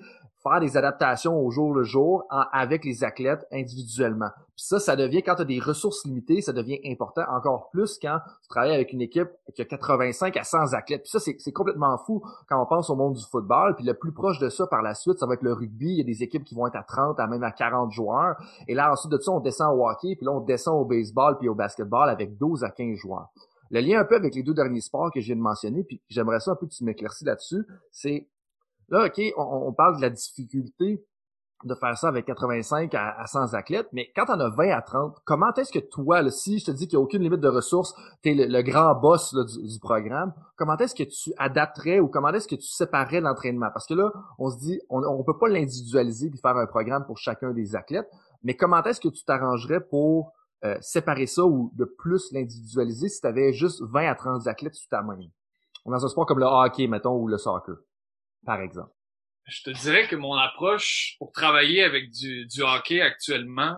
faire des adaptations au jour le jour avec les athlètes individuellement. Puis ça, ça devient, quand tu as des ressources limitées, ça devient important encore plus quand tu travailles avec une équipe qui a 85 à 100 athlètes. Puis ça, c'est complètement fou quand on pense au monde du football. Puis le plus proche de ça par la suite, ça va être le rugby. Il y a des équipes qui vont être à 30, à même à 40 joueurs. Et là, ensuite de ça, on descend au hockey, puis là, on descend au baseball puis au basketball avec 12 à 15 joueurs. Le lien un peu avec les deux derniers sports que je viens de mentionner, puis j'aimerais ça un peu que tu m'éclaircis là-dessus, c'est Là, OK, on, parle de la difficulté de faire ça avec 85 à, 100 athlètes, mais quand on a 20 à 30, comment est-ce que toi, là, si je te dis qu'il n'y a aucune limite de ressources, tu es le, grand boss du, programme, comment est-ce que tu adapterais ou comment est-ce que tu séparais l'entraînement? Parce que là, on se dit, on ne peut pas l'individualiser puis faire un programme pour chacun des athlètes, mais comment est-ce que tu t'arrangerais pour euh, séparer ça ou de plus l'individualiser si tu avais juste 20 à 30 athlètes sous ta main? Dans un sport comme le hockey, mettons, ou le soccer par exemple? Je te dirais que mon approche pour travailler avec du, du hockey actuellement,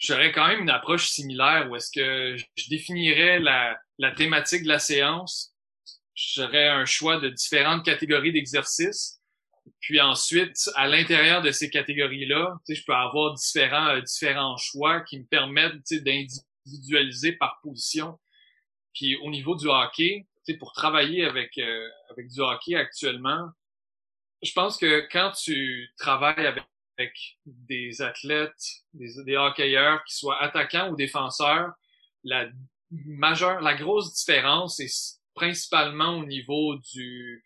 j'aurais quand même une approche similaire où est-ce que je définirais la, thématique de la séance. J'aurais un choix de différentes catégories d'exercices. puis ensuite, à l'intérieur de ces catégories-là, je peux avoir différents, euh, différents choix qui me permettent d'individualiser par position. Puis au niveau du hockey, pour travailler avec, euh, avec du hockey actuellement, je pense que quand tu travailles avec, des athlètes, des, hockeyeurs, qui soient attaquants ou défenseurs, la majeure, la grosse différence est principalement au niveau du,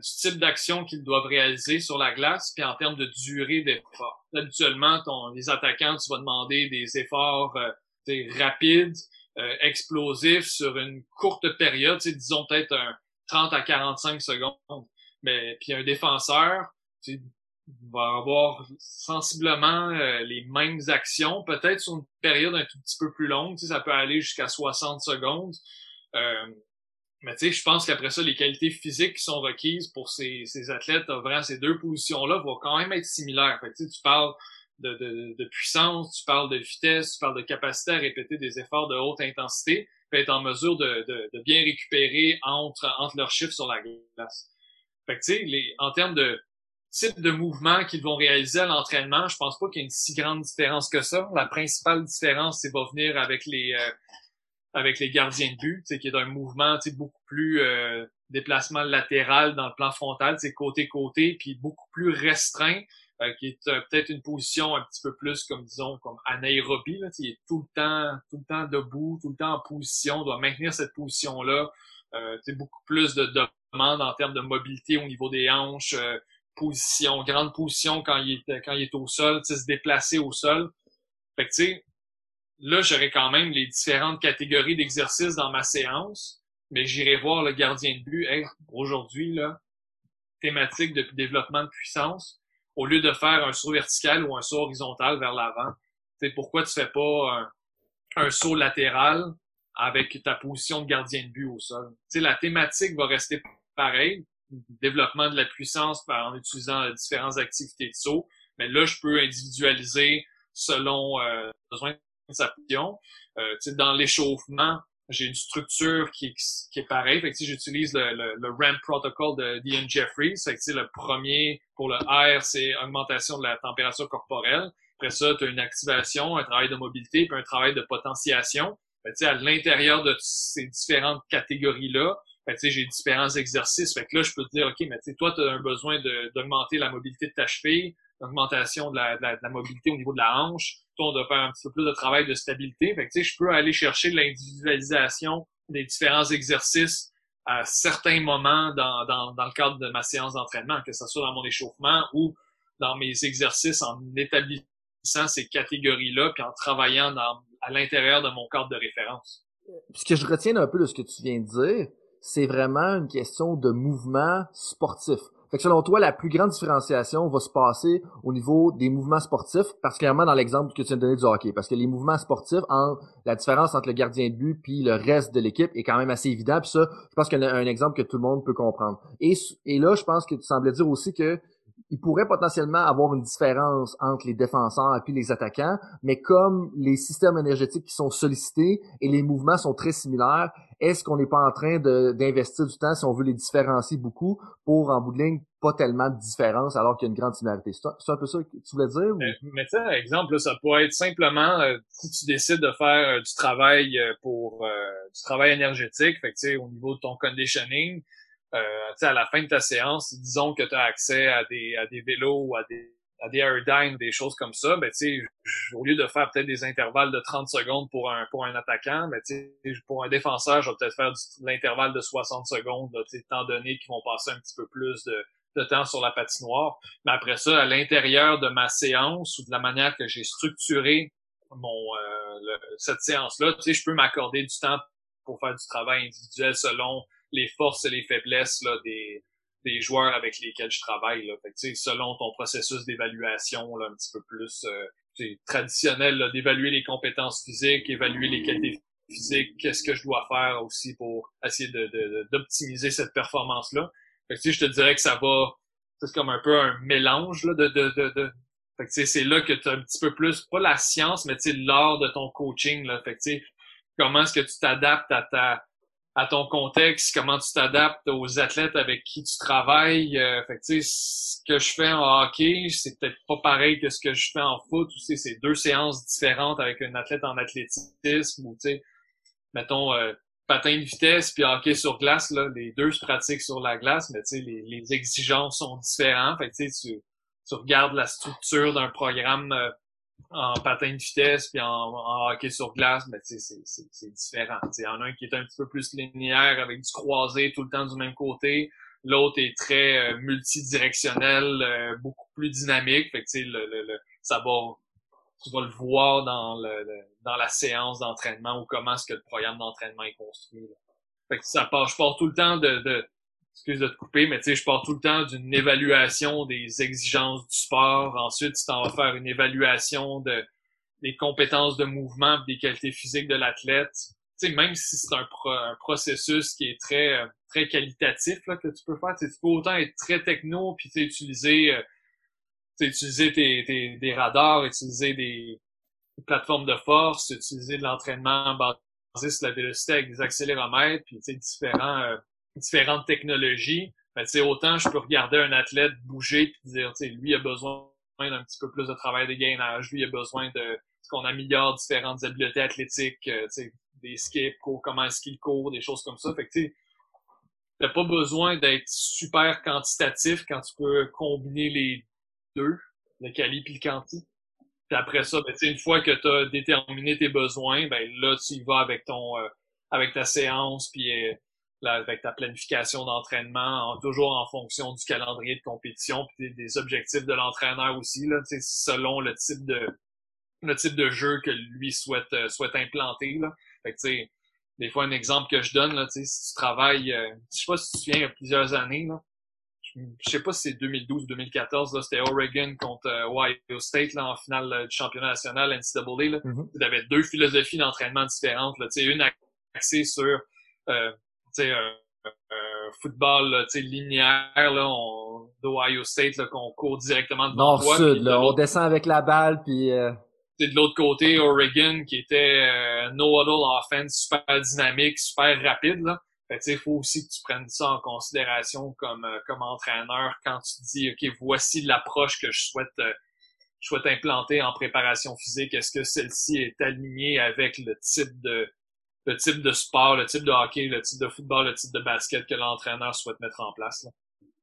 type d'action qu'ils doivent réaliser sur la glace, puis en termes de durée d'effort. Habituellement, les attaquants, tu vas demander des efforts euh, rapides, euh, explosifs sur une courte période, disons peut-être un 30 à 45 secondes. Mais puis un défenseur, va avoir sensiblement euh, les mêmes actions, peut-être sur une période un tout petit peu plus longue, ça peut aller jusqu'à 60 secondes. Euh, mais tu sais, je pense qu'après ça, les qualités physiques qui sont requises pour ces, ces athlètes, vraiment ces deux positions-là, vont quand même être similaires. Fait tu parles de, puissance, tu parles de vitesse, tu parles de capacité à répéter des efforts de haute intensité, puis être en mesure de, bien récupérer entre, leurs chiffres sur la glace. Fait que tu sais, en termes de type de mouvement qu'ils vont réaliser à l'entraînement, je pense pas qu'il y ait une si grande différence que ça. La principale différence, c'est va venir avec les euh, gardiens de but, qui est un mouvement beaucoup plus euh, déplacement latéral dans le plan frontal, côté-côté, puis beaucoup plus restreint, euh, qui est euh, peut-être une position un petit peu plus comme disons comme anaérobie, là, il est tout le temps, tout le temps debout, tout le temps en position, doit maintenir cette position-là. Euh, beaucoup plus de demandes en termes de mobilité au niveau des hanches, position, grande position quand il est quand il est au sol, se déplacer au sol. Fait que tu sais, là, j'aurais quand même les différentes catégories d'exercices dans ma séance, mais j'irai voir le gardien de but. Aujourd'hui, là, thématique de développement de puissance, au lieu de faire un saut vertical ou un saut horizontal vers l'avant, pourquoi tu fais pas un, saut latéral avec ta position de gardien de but au sol? sais, la thématique va rester pareille, développement de la puissance en utilisant différentes activités de saut, mais là, je peux individualiser selon euh, besoin sa position. Euh, dans l'échauffement, j'ai une structure qui est, qui est pareille. Fait que, j'utilise le, le, le, ramp protocol de Ian Jeffries. Fait que, le premier pour le R, c'est augmentation de la température corporelle. Après ça, tu as une activation, un travail de mobilité, puis un travail de potentiation. Fait à l'intérieur de ces différentes catégories-là, j'ai différents exercices. Fait que là, je peux te dire, OK, mais toi, tu as un besoin d'augmenter la mobilité de ta cheville, l'augmentation de la, de, la, mobilité au niveau de la hanche. On doit faire un petit peu plus de travail de stabilité. Fait que, je peux aller chercher l'individualisation des différents exercices à certains moments dans, dans, dans le cadre de ma séance d'entraînement, que ce soit dans mon échauffement ou dans mes exercices en établissant ces catégories-là, puis en travaillant dans, à l'intérieur de mon cadre de référence. Ce que je retiens un peu de ce que tu viens de dire, c'est vraiment une question de mouvement sportif. Fait que selon toi, la plus grande différenciation va se passer au niveau des mouvements sportifs, particulièrement dans l'exemple que tu viens de donner du hockey. Parce que les mouvements sportifs, en, la différence entre le gardien de but puis le reste de l'équipe est quand même assez évident. Puis ça, je pense qu'il y a un exemple que tout le monde peut comprendre. Et, et là, je pense que tu semblais dire aussi que il pourrait potentiellement avoir une différence entre les défenseurs et puis les attaquants, mais comme les systèmes énergétiques qui sont sollicités et les mouvements sont très similaires, est-ce qu'on n'est pas en train d'investir du temps si on veut les différencier beaucoup pour, en bout de ligne, pas tellement de différence alors qu'il y a une grande similarité? C'est un peu ça que tu voulais dire? Mais, mais tu sais, exemple, ça peut être simplement euh, si tu décides de faire euh, du travail euh, pour du travail énergétique, fait que, au niveau de ton conditioning, à la fin de ta séance, disons que tu as accès à des, à des vélos ou à des à des des choses comme ça, ben au lieu de faire peut-être des intervalles de 30 secondes pour un pour un attaquant, ben pour un défenseur, je vais peut-être faire l'intervalle de 60 secondes, sais, étant donné qu'ils vont passer un petit peu plus de, de temps sur la patinoire. Mais après ça, à l'intérieur de ma séance ou de la manière que j'ai structuré mon euh, cette séance-là, je peux m'accorder du temps pour faire du travail individuel selon les forces et les faiblesses là, des, des joueurs avec lesquels je travaille. Là. Selon ton processus d'évaluation un petit peu plus euh, traditionnel, d'évaluer les compétences physiques, évaluer les qualités physiques, qu'est-ce que je dois faire aussi pour essayer de, d'optimiser cette performance-là. Fait je te dirais que ça va, c'est comme un peu un mélange là, de, de, de, que c'est là que tu as un petit peu plus, pas la science, mais l'art de ton coaching. Là. Fait que, comment est-ce que tu t'adaptes à ta à ton contexte, comment tu t'adaptes aux athlètes avec qui tu travailles. Euh, fait que, ce que je fais en hockey, c'est peut-être pas pareil que ce que je fais en foot. Ou, c'est deux séances différentes avec un athlète en athlétisme ou, mettons, euh, patin de vitesse puis hockey sur glace, là, les deux se pratiquent sur la glace, mais les, les exigences sont différentes. Fait que, tu, tu regardes la structure d'un programme euh, en patin de vitesse puis en, hockey sur glace, mais c'est, c'est différent. Il y en a un qui est un petit peu plus linéaire avec du croisé tout le temps du même côté. L'autre est très euh, multidirectionnel, euh, beaucoup plus dynamique. Fait que, le, le, ça va, tu vas le voir dans, le, dans la séance d'entraînement ou comment est-ce que le programme d'entraînement est construit. Fait que ça part, je pars tout le temps de, de excuse de te couper, mais tu sais, je pars tout le temps d'une évaluation des exigences du sport. Ensuite, tu t'en vas faire une évaluation de des compétences de mouvement, des qualités physiques de l'athlète. Tu sais, même si c'est un, processus qui est très très qualitatif là, que tu peux faire, tu peux autant être très techno puis tu utiliser euh, utiliser tes, tes, des radars, utiliser des, plateformes de force, utiliser de l'entraînement basé sur la vélocité avec des accéléromètres, puis différents euh, différentes technologies, ben, autant je peux regarder un athlète bouger puis dire, lui a besoin d'un petit peu plus de travail de gainage, lui a besoin de qu'on améliore différentes habiletés athlétiques, euh, des skips, comment est-ce qu'il court, des choses comme ça. Fait que tu n'as pas besoin d'être super quantitatif quand tu peux combiner les deux, le quali puis le quanti. Puis après ça, ben, une fois que tu as déterminé tes besoins, ben là tu y vas avec ton euh, avec ta séance puis euh, avec ta planification d'entraînement, toujours en fonction du calendrier de compétition, puis des, objectifs de l'entraîneur aussi, là, selon le type de le type de jeu que lui souhaite euh, souhaite implanter. Là. Fait que, des fois, un exemple que je donne, là, si tu travailles, euh, je sais pas si tu te souviens, il y a plusieurs années, là, je sais pas si c'est 2012 ou 2014, c'était Oregon contre euh, Ohio State là, en finale du championnat national NCAA. Là. Mm Il y avait deux philosophies d'entraînement différentes. Là, une axée sur euh, sais, un, football linéaire là, d'Ohio State qu'on court directement devant Nord sud, là, on descend avec la balle puis. Euh... de l'autre côté, Oregon qui était euh, no huddle offense, super dynamique, super rapide. Là. il faut aussi que tu prennes ça en considération comme euh, comme entraîneur quand tu dis ok voici l'approche que je souhaite euh, je souhaite implanter en préparation physique. Est-ce que celle-ci est alignée avec le type de le type de sport, le type de hockey, le type de football, le type de basket que l'entraîneur souhaite mettre en place. Là.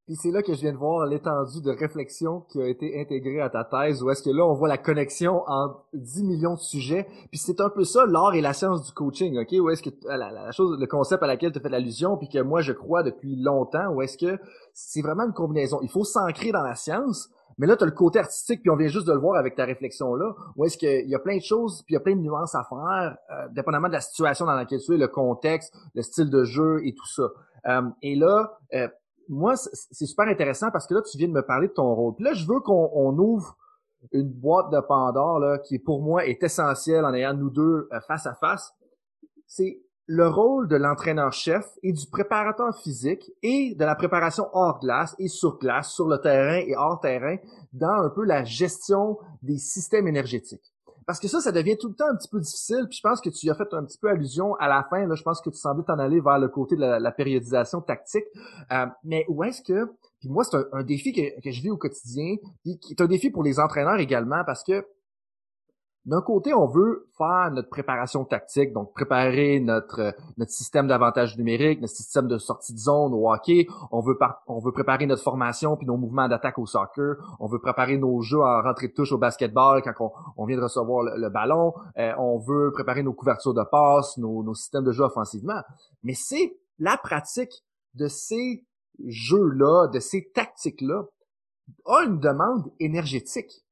Puis c'est là que je viens de voir l'étendue de réflexion qui a été intégrée à ta thèse, où est-ce que là, on voit la connexion entre 10 millions de sujets. Puis c'est un peu ça, l'art et la science du coaching, OK? Où est-ce que la, chose, le concept à laquelle tu as fait l'allusion, puis que moi, je crois depuis longtemps, où est-ce que c'est vraiment une combinaison. Il faut s'ancrer dans la science, mais là, tu as le côté artistique, puis on vient juste de le voir avec ta réflexion-là, où est-ce qu'il y a plein de choses, puis il y a plein de nuances à faire, euh, dépendamment de la situation dans laquelle tu es, le contexte, le style de jeu et tout ça. Euh, et là, euh, moi, c'est super intéressant parce que là, tu viens de me parler de ton rôle. Puis là, je veux qu'on ouvre une boîte de Pandore là, qui pour moi est essentielle en ayant nous deux face à face. C'est le rôle de l'entraîneur-chef et du préparateur physique et de la préparation hors glace et sur glace, sur le terrain et hors terrain, dans un peu la gestion des systèmes énergétiques. Parce que ça, ça devient tout le temps un petit peu difficile. Puis je pense que tu as fait un petit peu allusion à la fin. Là, je pense que tu semblais t'en aller vers le côté de la, périodisation tactique. Euh, mais où est-ce que... Puis moi, c'est un, défi que, que je vis au quotidien, puis qui est un défi pour les entraîneurs également, parce que d'un côté, on veut faire notre préparation tactique, donc préparer notre notre système d'avantage numérique, notre système de sortie de zone au hockey. On veut on veut préparer notre formation puis nos mouvements d'attaque au soccer. On veut préparer nos jeux en rentrée de touche au basketball quand on, on vient de recevoir le, ballon. Euh, on veut préparer nos couvertures de passe, nos, nos systèmes de jeu offensivement. Mais c'est la pratique de ces jeux-là, de ces tactiques-là, a une demande énergétique.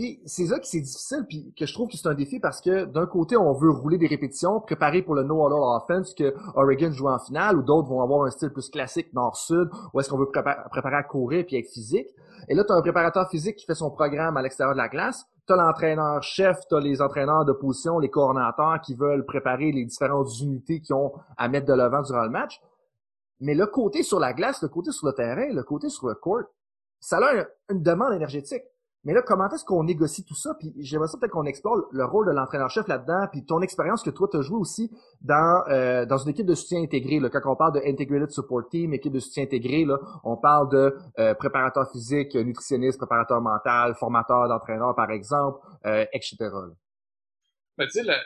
Puis c'est ça qui c'est difficile, puis que je trouve que c'est un défi parce que d'un côté on veut rouler des répétitions, préparer pour le no huddle offense que Oregon joue en finale, ou d'autres vont avoir un style plus classique nord-sud, où est-ce qu'on veut préparer à courir puis être physique. Et là tu as un préparateur physique qui fait son programme à l'extérieur de la glace. Tu as l'entraîneur chef, tu as les entraîneurs de position, les coordinateurs qui veulent préparer les différentes unités qui ont à mettre de l'avant durant le match. Mais le côté sur la glace, le côté sur le terrain, le côté sur le court, ça a une demande énergétique. Mais là, comment est-ce qu'on négocie tout ça? Puis j'aimerais ça peut-être qu'on explore le rôle de l'entraîneur-chef là-dedans, puis ton expérience que toi, tu as joué aussi dans, euh, dans une équipe de soutien intégré. Là, quand on parle de Integrated Support Team, équipe de soutien intégré, là, on parle de euh, préparateur physique, nutritionniste, préparateur mental, formateur d'entraîneur, par exemple, euh, etc. Ben, tu sais,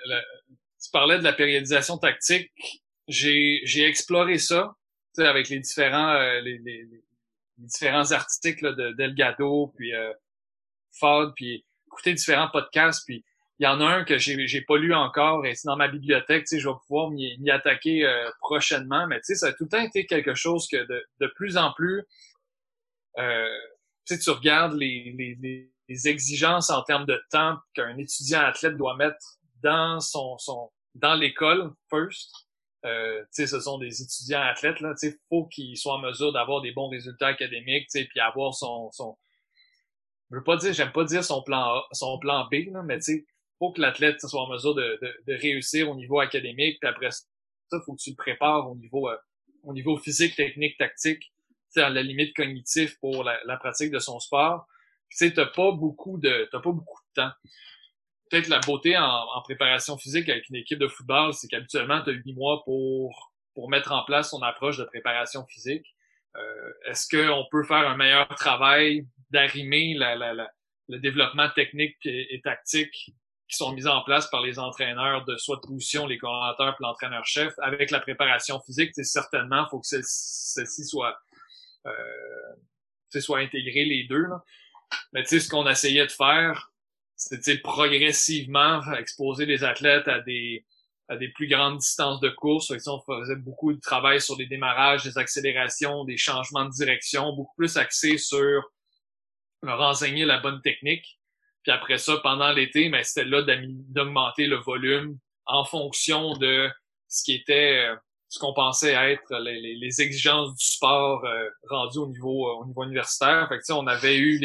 tu parlais de la périodisation tactique. J'ai, exploré ça avec les différents, euh, les, les, les, différents articles de Delgado, puis euh, Puis écouter différents podcasts, puis il y en a un que j'ai j'ai pas lu encore et c'est dans ma bibliothèque, tu sais, je vais pouvoir m'y attaquer euh, prochainement, mais tu sais, ça a tout le temps été quelque chose que de, de plus en plus, euh, tu sais, tu regardes les, les, les exigences en termes de temps qu'un étudiant athlète doit mettre dans son, son dans l'école first. Euh, ce sont des étudiants athlètes là, tu faut qu'ils soient en mesure d'avoir des bons résultats académiques, tu puis avoir son son je veux pas dire, j'aime pas dire son plan A, son plan B là, mais tu sais, faut que l'athlète soit en mesure de, de, de, réussir au niveau académique, puis après ça, faut que tu le prépares au niveau euh, au niveau physique, technique, tactique, à la limite cognitif pour la, la pratique de son sport. Tu sais, t'as pas beaucoup de t'as pas beaucoup de temps peut-être la beauté en, préparation physique avec une équipe de football, c'est qu'habituellement, tu as huit mois pour, pour mettre en place son approche de préparation physique. Euh, Est-ce qu'on peut faire un meilleur travail d'arrimer la, la, la, le développement technique et, tactique qui sont mis en place par les entraîneurs de soit de position, les coordinateurs et l'entraîneur-chef avec la préparation physique, certainement, il faut que celle-ci soit, euh, soit intégrée les deux. Là. Mais tu sais, ce qu'on essayait de faire, c'était progressivement exposer les athlètes à des à des plus grandes distances de course. on faisait beaucoup de travail sur les démarrages, des accélérations, des changements de direction, beaucoup plus axé sur leur enseigner la bonne technique. Puis après ça, pendant l'été, ben, c'était là d'augmenter le volume en fonction de ce qui était euh, ce qu'on pensait être les, exigences du sport euh, rendu au niveau euh, au niveau universitaire. Fait que, on avait eu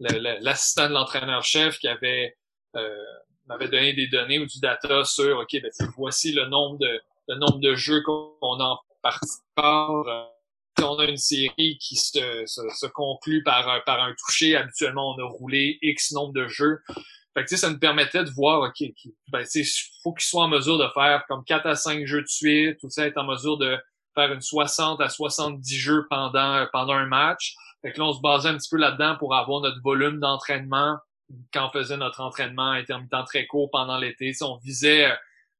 l'assistant de l'entraîneur-chef qui avait euh, m'avait donné des données ou du data sur OK, ben, voici le nombre de le nombre de jeux qu'on en participe. On a une série qui se, se, conclut par un, par un toucher, habituellement on a roulé X nombre de jeux. Fait que, ça nous permettait de voir, OK, ben, faut qu'il soit en mesure de faire comme 4 à 5 jeux de suite, tout ça, être en mesure de faire une 60 à 70 jeux pendant, pendant un match. Fait que là, on se basait un petit peu là-dedans pour avoir notre volume d'entraînement quand on faisait notre entraînement intermittent très court pendant l'été. Si on visait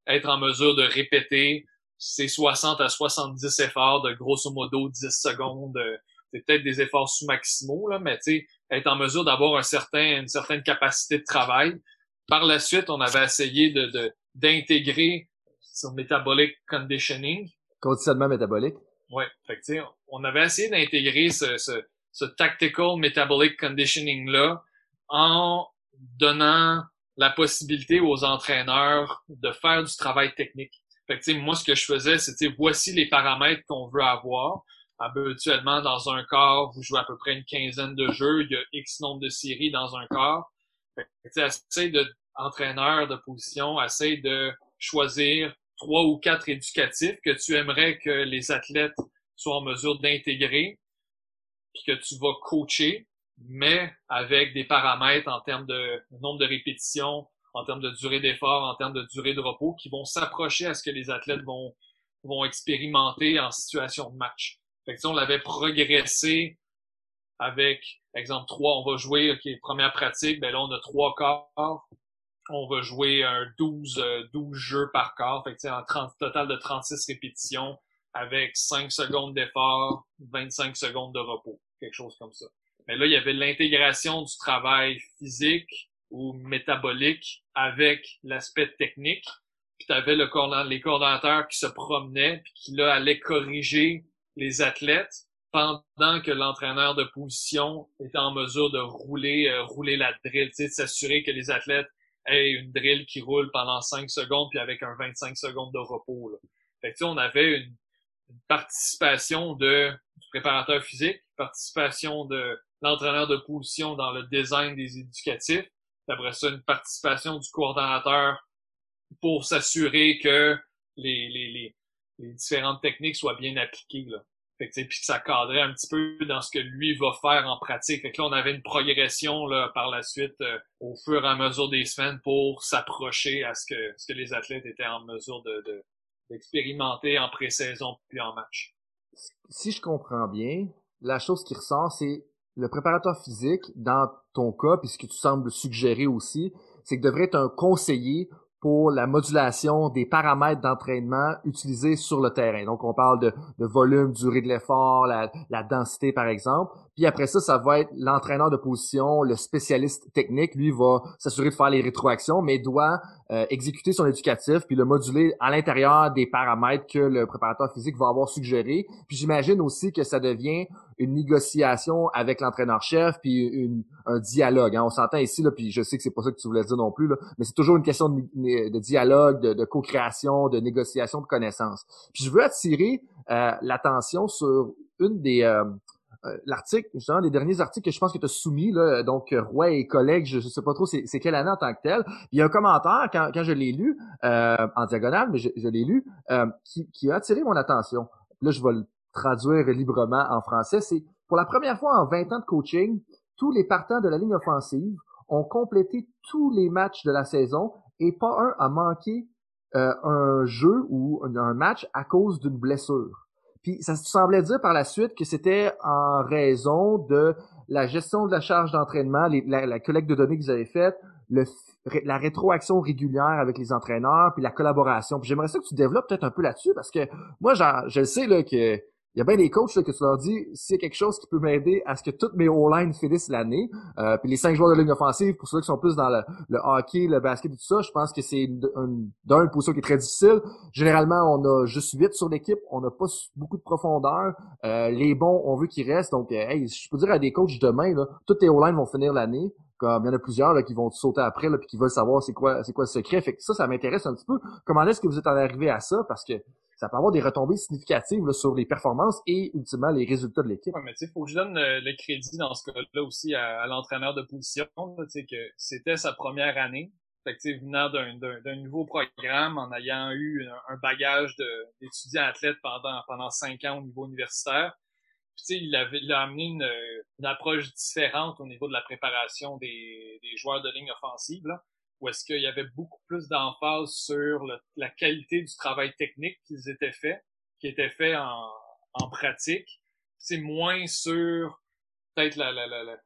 être en mesure de répéter ces 60 à 70 efforts de grosso modo 10 secondes. Euh, c'est peut-être des efforts sous-maximaux, là, mais tu sais, être en mesure d'avoir un certain, une certaine capacité de travail. Par la suite, on avait essayé de, d'intégrer son metabolic conditioning. Conditionnement métabolique. Ouais. Fait que, on avait essayé d'intégrer ce, ce, ce tactical metabolic conditioning là en donnant la possibilité aux entraîneurs de faire du travail technique. Fait que, moi, ce que je faisais, c'était voici les paramètres qu'on veut avoir. Habituellement, dans un corps, vous jouez à peu près une quinzaine de jeux, il y a X nombre de séries dans un corps. Essaye de, de position, essaye de choisir trois ou quatre éducatifs que tu aimerais que les athlètes soient en mesure d'intégrer que tu vas coacher, mais avec des paramètres en termes de nombre de répétitions, en termes de durée d'effort, en termes de durée de repos, qui vont s'approcher à ce que les athlètes vont, vont expérimenter en situation de match. Fait que, si on l'avait progressé avec, exemple, trois, on va jouer, OK, première pratique, ben là, on a trois quarts. On va jouer un 12, 12 euh, jeux par quart. Fait que, un 30, total de 36 répétitions avec 5 secondes d'effort, 25 secondes de repos quelque chose comme ça. Mais là, il y avait l'intégration du travail physique ou métabolique avec l'aspect technique. Puis tu avais le les coordonnateurs qui se promenaient puis qui là allaient corriger les athlètes pendant que l'entraîneur de position était en mesure de rouler euh, rouler la drill, de s'assurer que les athlètes aient une drill qui roule pendant 5 secondes puis avec un 25 secondes de repos. Là. Fait que, on avait une, une participation de, du préparateur physique, participation de l'entraîneur de position dans le design des éducatifs, après ça, une participation du coordonnateur pour s'assurer que les, les, les, les, différentes techniques soient bien appliquées. Là. Fait que, puis que ça cadrait un petit peu dans ce que lui va faire en pratique. Fait que là, on avait une progression là, par la suite euh, au fur et à mesure des semaines pour s'approcher à ce que, ce que les athlètes étaient en mesure de, d'expérimenter en pré-saison puis en match. Si je comprends bien, la chose qui ressort, c'est le préparateur physique, dans ton cas, puis ce que tu sembles suggérer aussi, c'est que devrait être un conseiller pour la modulation des paramètres d'entraînement utilisés sur le terrain. Donc, on parle de, volume, durée de l'effort, la, densité, par exemple. Puis après ça, ça va être l'entraîneur de position, le spécialiste technique. Lui va s'assurer de faire les rétroactions, mais doit euh, exécuter son éducatif puis le moduler à l'intérieur des paramètres que le préparateur physique va avoir suggéré. Puis j'imagine aussi que ça devient une négociation avec l'entraîneur-chef puis une, un dialogue. Hein. On s'entend ici, là, puis je sais que c'est pas ça que tu voulais dire non plus, là, mais c'est toujours une question de, de dialogue, de, de co-création, de négociation de connaissances. Puis je veux attirer euh, l'attention sur une des... Euh, l'article, justement, des derniers articles que je pense que tu soumis, là, donc Roy et collègues, je, ne sais pas trop c'est, quelle année en tant que tel. Il y a un commentaire quand, quand je l'ai lu, euh, en diagonale, mais je, l'ai lu, euh, qui, qui a attiré mon attention. Là, je vais le traduire librement en français. C'est pour la première fois en 20 ans de coaching, tous les partants de la ligne offensive ont complété tous les matchs de la saison et pas un a manqué un jeu ou un match à cause d'une blessure. Puis ça semblait dire par la suite que c'était en raison de la gestion de la charge d'entraînement, la, collecte de données que vous avez faite, le, la rétroaction régulière avec les entraîneurs, puis la collaboration. Puis j'aimerais ça que tu développes peut-être un peu là-dessus, parce que moi, je sais là, que il y a bien des coachs là, que tu leur dis c'est quelque chose qui peut m'aider à ce que toutes mes O-line finissent l'année. Euh, puis les cinq joueurs de ligne offensive, pour ceux qui sont plus dans le, hockey, le basket et tout ça, je pense que c'est d'une un, position qui est très difficile. Généralement, on a juste huit sur l'équipe, on n'a pas beaucoup de profondeur. Euh, les bons, on veut qu'ils restent. Donc, euh, hey, je peux dire à des coachs demain, là, toutes tes O-line vont finir l'année. Comme il y en a plusieurs là, qui vont sauter après là, puis qui veulent savoir c'est quoi c'est quoi le secret. Fait que ça, ça m'intéresse un petit peu. Comment est-ce que vous êtes arrivé à ça? Parce que ça peut avoir des retombées significatives là, sur les performances et ultimement les résultats de l'équipe. Ouais, mais tu faut que je donne le, crédit dans ce cas-là aussi à, l'entraîneur de position, sais que c'était sa première année. Fait que, venant d'un nouveau programme, en ayant eu un, bagage d'étudiants athlètes pendant pendant cinq ans au niveau universitaire, il, avait, il a amené une, une, approche différente au niveau de la préparation des, des joueurs de ligne offensive. Là où est-ce qu'il y avait beaucoup plus d'emphase sur la qualité du travail technique qu'ils étaient faits, qui était fait en, pratique. C'est moins sur peut-être la, la, la,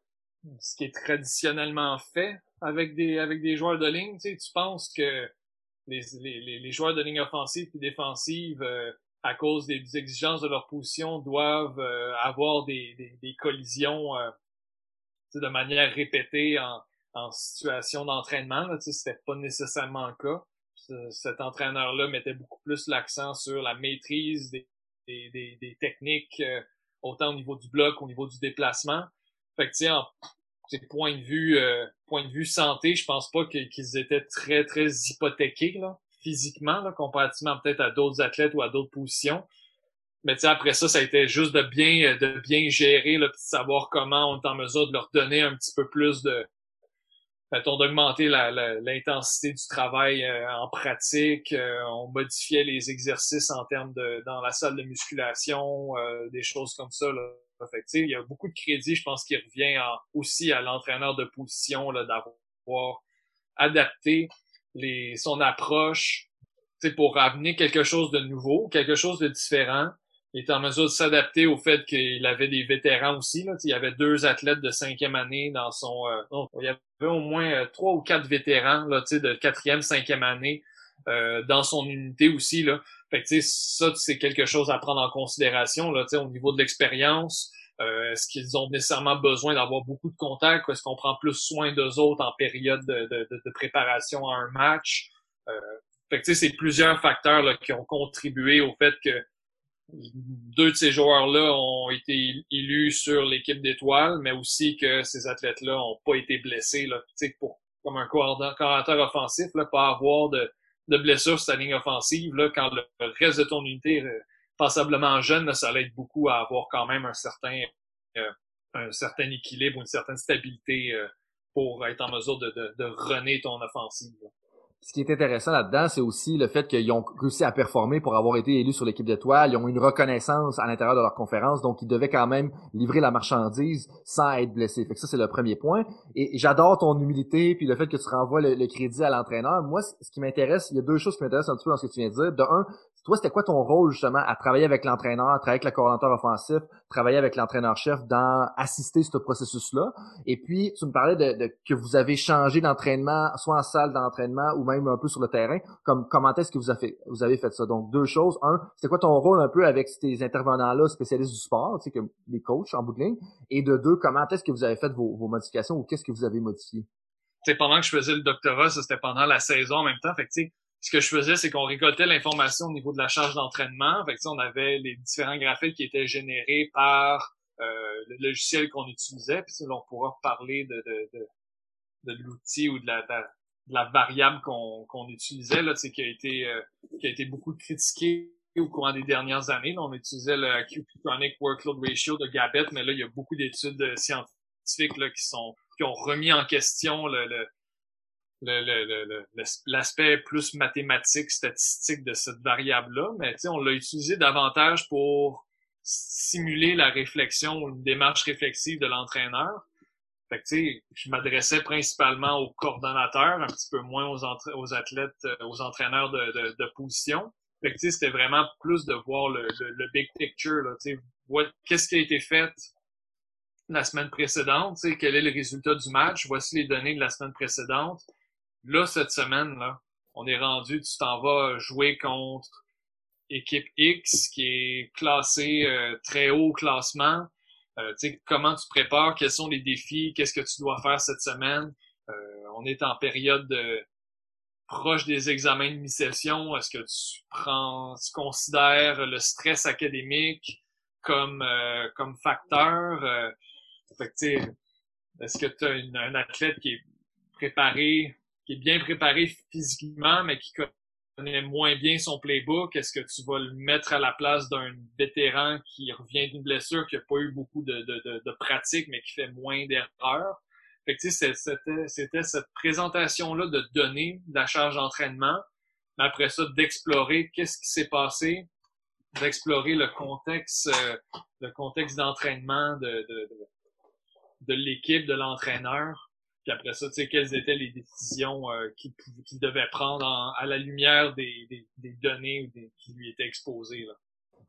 ce qui est traditionnellement fait avec des avec des joueurs de ligne. Tu, sais, tu penses que les, les, les joueurs de ligne offensive et défensive, euh, à cause des, exigences de leur position, doivent euh, avoir des, des, des collisions euh, de manière répétée en, en situation d'entraînement. C'était pas nécessairement le cas. cet entraîneur-là mettait beaucoup plus l'accent sur la maîtrise des, des, des, techniques, euh, autant au niveau du bloc qu'au niveau du déplacement. Fait que, tu sais, point de vue, euh, point de vue santé, je pense pas qu'ils étaient très, très hypothéqués, là, physiquement, là, comparativement peut-être à d'autres athlètes ou à d'autres positions. Mais tu après ça, ça a été juste de bien, de bien gérer, là, de savoir comment on est en mesure de leur donner un petit peu plus de, mettons, d'augmenter l'intensité du travail euh, en pratique. Euh, on modifiait les exercices en termes de dans la salle de musculation, euh, des choses comme ça. Là. Fait il y a beaucoup de crédit, je pense, qui revient aussi à l'entraîneur de position d'avoir adapté les, son approche pour amener quelque chose de nouveau, quelque chose de différent, il était en mesure de s'adapter au fait qu'il avait des vétérans aussi. Là. Il y avait deux athlètes de cinquième année dans son... Euh, il y avait au moins euh, trois ou quatre vétérans là, de quatrième, cinquième année euh, dans son unité aussi. Là. Fait que, ça, c'est quelque chose à prendre en considération là, au niveau de l'expérience. est-ce qu'ils ont nécessairement besoin d'avoir beaucoup de contacts ou est-ce qu'on prend plus soin d'eux autres en période de, de, de préparation à un match? Euh, fait que, c'est plusieurs facteurs là, qui ont contribué au fait que deux de ces joueurs-là ont été élus sur l'équipe d'étoiles, mais aussi que ces athlètes-là ont pas été blessés. Là, pour, comme un coordinateur offensif, là, pas avoir de, de blessures sur sa ligne offensive, là, quand le, reste de ton unité est passablement jeune, là, ça aide beaucoup à avoir quand même un certain, euh, un certain équilibre ou une certaine stabilité euh, pour être en mesure de, de, de runner ton offensive. Ce qui est intéressant là-dedans, c'est aussi le fait qu'ils ont réussi à performer pour avoir été élus sur l'équipe d'étoiles. Ils ont une reconnaissance à l'intérieur de leur conférence, donc ils devaient quand même livrer la marchandise sans être blessés. Fait que ça, c'est le premier point. Et j'adore ton humilité, puis le fait que tu renvoies le, crédit à l'entraîneur. Moi, ce qui m'intéresse, il y a deux choses qui m'intéressent un petit peu dans ce que tu viens de dire. De un, toi, c'était quoi ton rôle justement à travailler avec l'entraîneur, travailler avec le coordinateur offensif, travailler avec l'entraîneur-chef dans assister ce processus-là? Et puis, tu me parlais de, que vous avez changé d'entraînement, soit en salle d'entraînement ou même un peu sur le terrain. Comme comment est-ce que vous avez, fait, vous avez fait ça? Donc, deux choses. Un, c'était quoi ton rôle un peu avec ces intervenants-là, spécialistes du sport, tu sais, comme les coachs en bout de ligne? Et de deux, comment est-ce que vous avez fait vos, vos modifications ou qu'est-ce que vous avez modifié? C'est pendant que je faisais le doctorat, ça c'était pendant la saison en même temps. Fait que, ce que je faisais, c'est qu'on récoltait l'information au niveau de la charge d'entraînement. Fait que, on avait les différents graphiques qui étaient générés par euh, le logiciel qu'on utilisait. Puis on pourra parler de, de, de, de l'outil ou de la, de la variable qu'on utilisait, là, qui a été euh, qui a été beaucoup critiqué au courant des dernières années. on utilisait le Acute Chronic Workload Ratio de Gabet, mais là, il y a beaucoup d'études euh, scientifiques là, qui sont qui ont remis en question le, le l'aspect plus mathématique, statistique de cette variable-là, mais on l'a utilisé davantage pour simuler la réflexion une démarche réflexive de l'entraîneur. Fait que, je m'adressais principalement aux coordonnateurs, un petit peu moins aux, aux athlètes, euh, aux entraîneurs de, de, de position. C'était vraiment plus de voir le, le, big picture, qu'est-ce qui a été fait la semaine précédente, quel est le résultat du match, voici les données de la semaine précédente, Là, cette semaine, là, on est rendu, tu t'en vas jouer contre équipe X qui est classée euh, très haut au classement. Euh, comment tu prépares, quels sont les défis, qu'est-ce que tu dois faire cette semaine? Euh, on est en période de, proche des examens de mi-session. Est-ce que tu prends, tu considères le stress académique comme euh, comme facteur? est-ce que tu as un athlète qui est préparé qui est bien préparé physiquement, mais qui connaît moins bien son playbook? Est-ce que tu vas le mettre à la place d'un vétéran qui revient d'une blessure, qui n'a pas eu beaucoup de, de, de, pratique, mais qui fait moins d'erreurs? Fait que, c'était, c'était cette présentation-là de données de la charge d'entraînement, mais après ça, d'explorer qu'est-ce qui s'est passé, d'explorer le contexte, euh, le contexte d'entraînement de, de, de l'équipe, de l'entraîneur, puis après ça, tu sais, quelles étaient les décisions euh, qu'il devait prendre à la lumière des, des, des données qui lui étaient exposées. Là.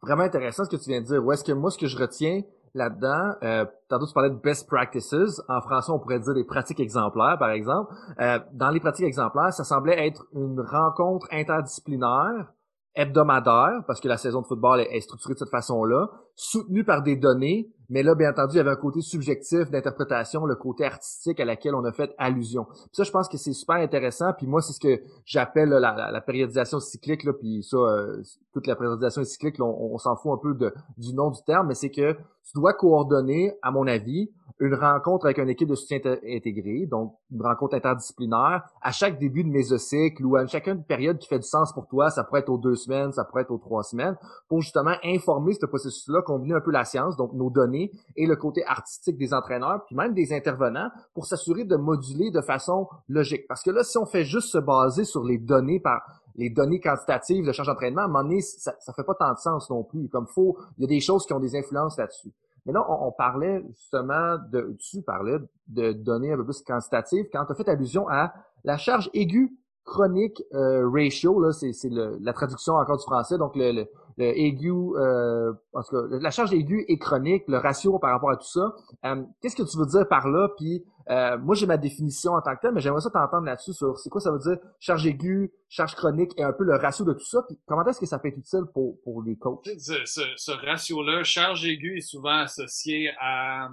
Vraiment intéressant ce que tu viens de dire. Où est-ce que moi, ce que je retiens là-dedans, euh, tantôt tu parlais de best practices. En français, on pourrait dire des pratiques exemplaires, par exemple. Euh, dans les pratiques exemplaires, ça semblait être une rencontre interdisciplinaire hebdomadaire, parce que la saison de football est, structurée de cette façon-là, soutenue par des données, mais là, bien entendu, il y avait un côté subjectif d'interprétation, le côté artistique à laquelle on a fait allusion. ça, je pense que c'est super intéressant, puis moi, c'est ce que j'appelle la, périodisation cyclique, là, puis ça, euh, toute la périodisation cyclique, on, s'en fout un peu du nom du terme, mais c'est que tu dois coordonner, à mon avis, une rencontre avec une équipe de soutien intégré, donc une rencontre interdisciplinaire, à chaque début de mésocycle ou à chacune période qui fait du sens pour toi, ça pourrait être aux deux semaines, ça pourrait être aux trois semaines, pour justement informer ce processus-là, combiner un peu la science, donc nos données et le côté artistique des entraîneurs, puis même des intervenants, pour s'assurer de moduler de façon logique. Parce que là, si on fait juste se baser sur les données par les données quantitatives de charge d'entraînement, à un moment donné, ça, ça fait pas tant de sens non plus. Comme faut, il y a des choses qui ont des influences là-dessus. Mais là, on, parlait justement de, tu parlais de données un peu plus quantitatives quand tu as fait allusion à la charge aiguë chronique euh, ratio, là, c'est, la traduction encore du français, donc le, le aigu, euh, en tout cas, la charge aiguë et chronique, le ratio par rapport à tout ça. Euh, qu'est-ce que tu veux dire par là? Puis euh, moi, j'ai ma définition en tant que telle, mais j'aimerais ça t'entendre là-dessus sur c'est quoi ça veut dire charge aiguë, charge chronique et un peu le ratio de tout ça. Puis comment est-ce que ça peut être utile pour, pour les coachs? Ce, ce, ratio-là, charge aiguë est souvent associé à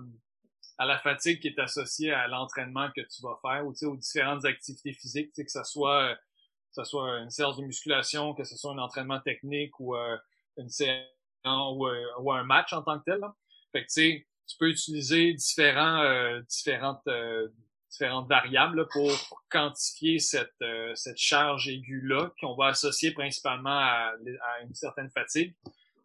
à la fatigue qui est associée à l'entraînement que tu vas faire ou aux différentes activités physiques, que ce soit que ce soit une séance de musculation, que ce soit un entraînement technique ou euh, une séance ou, euh, ou, un match en tant que tel. Là. Fait que tu peux utiliser différents euh, différentes euh, différentes variables pour quantifier cette cette charge aiguë là qu'on va associer principalement à, à, une certaine fatigue.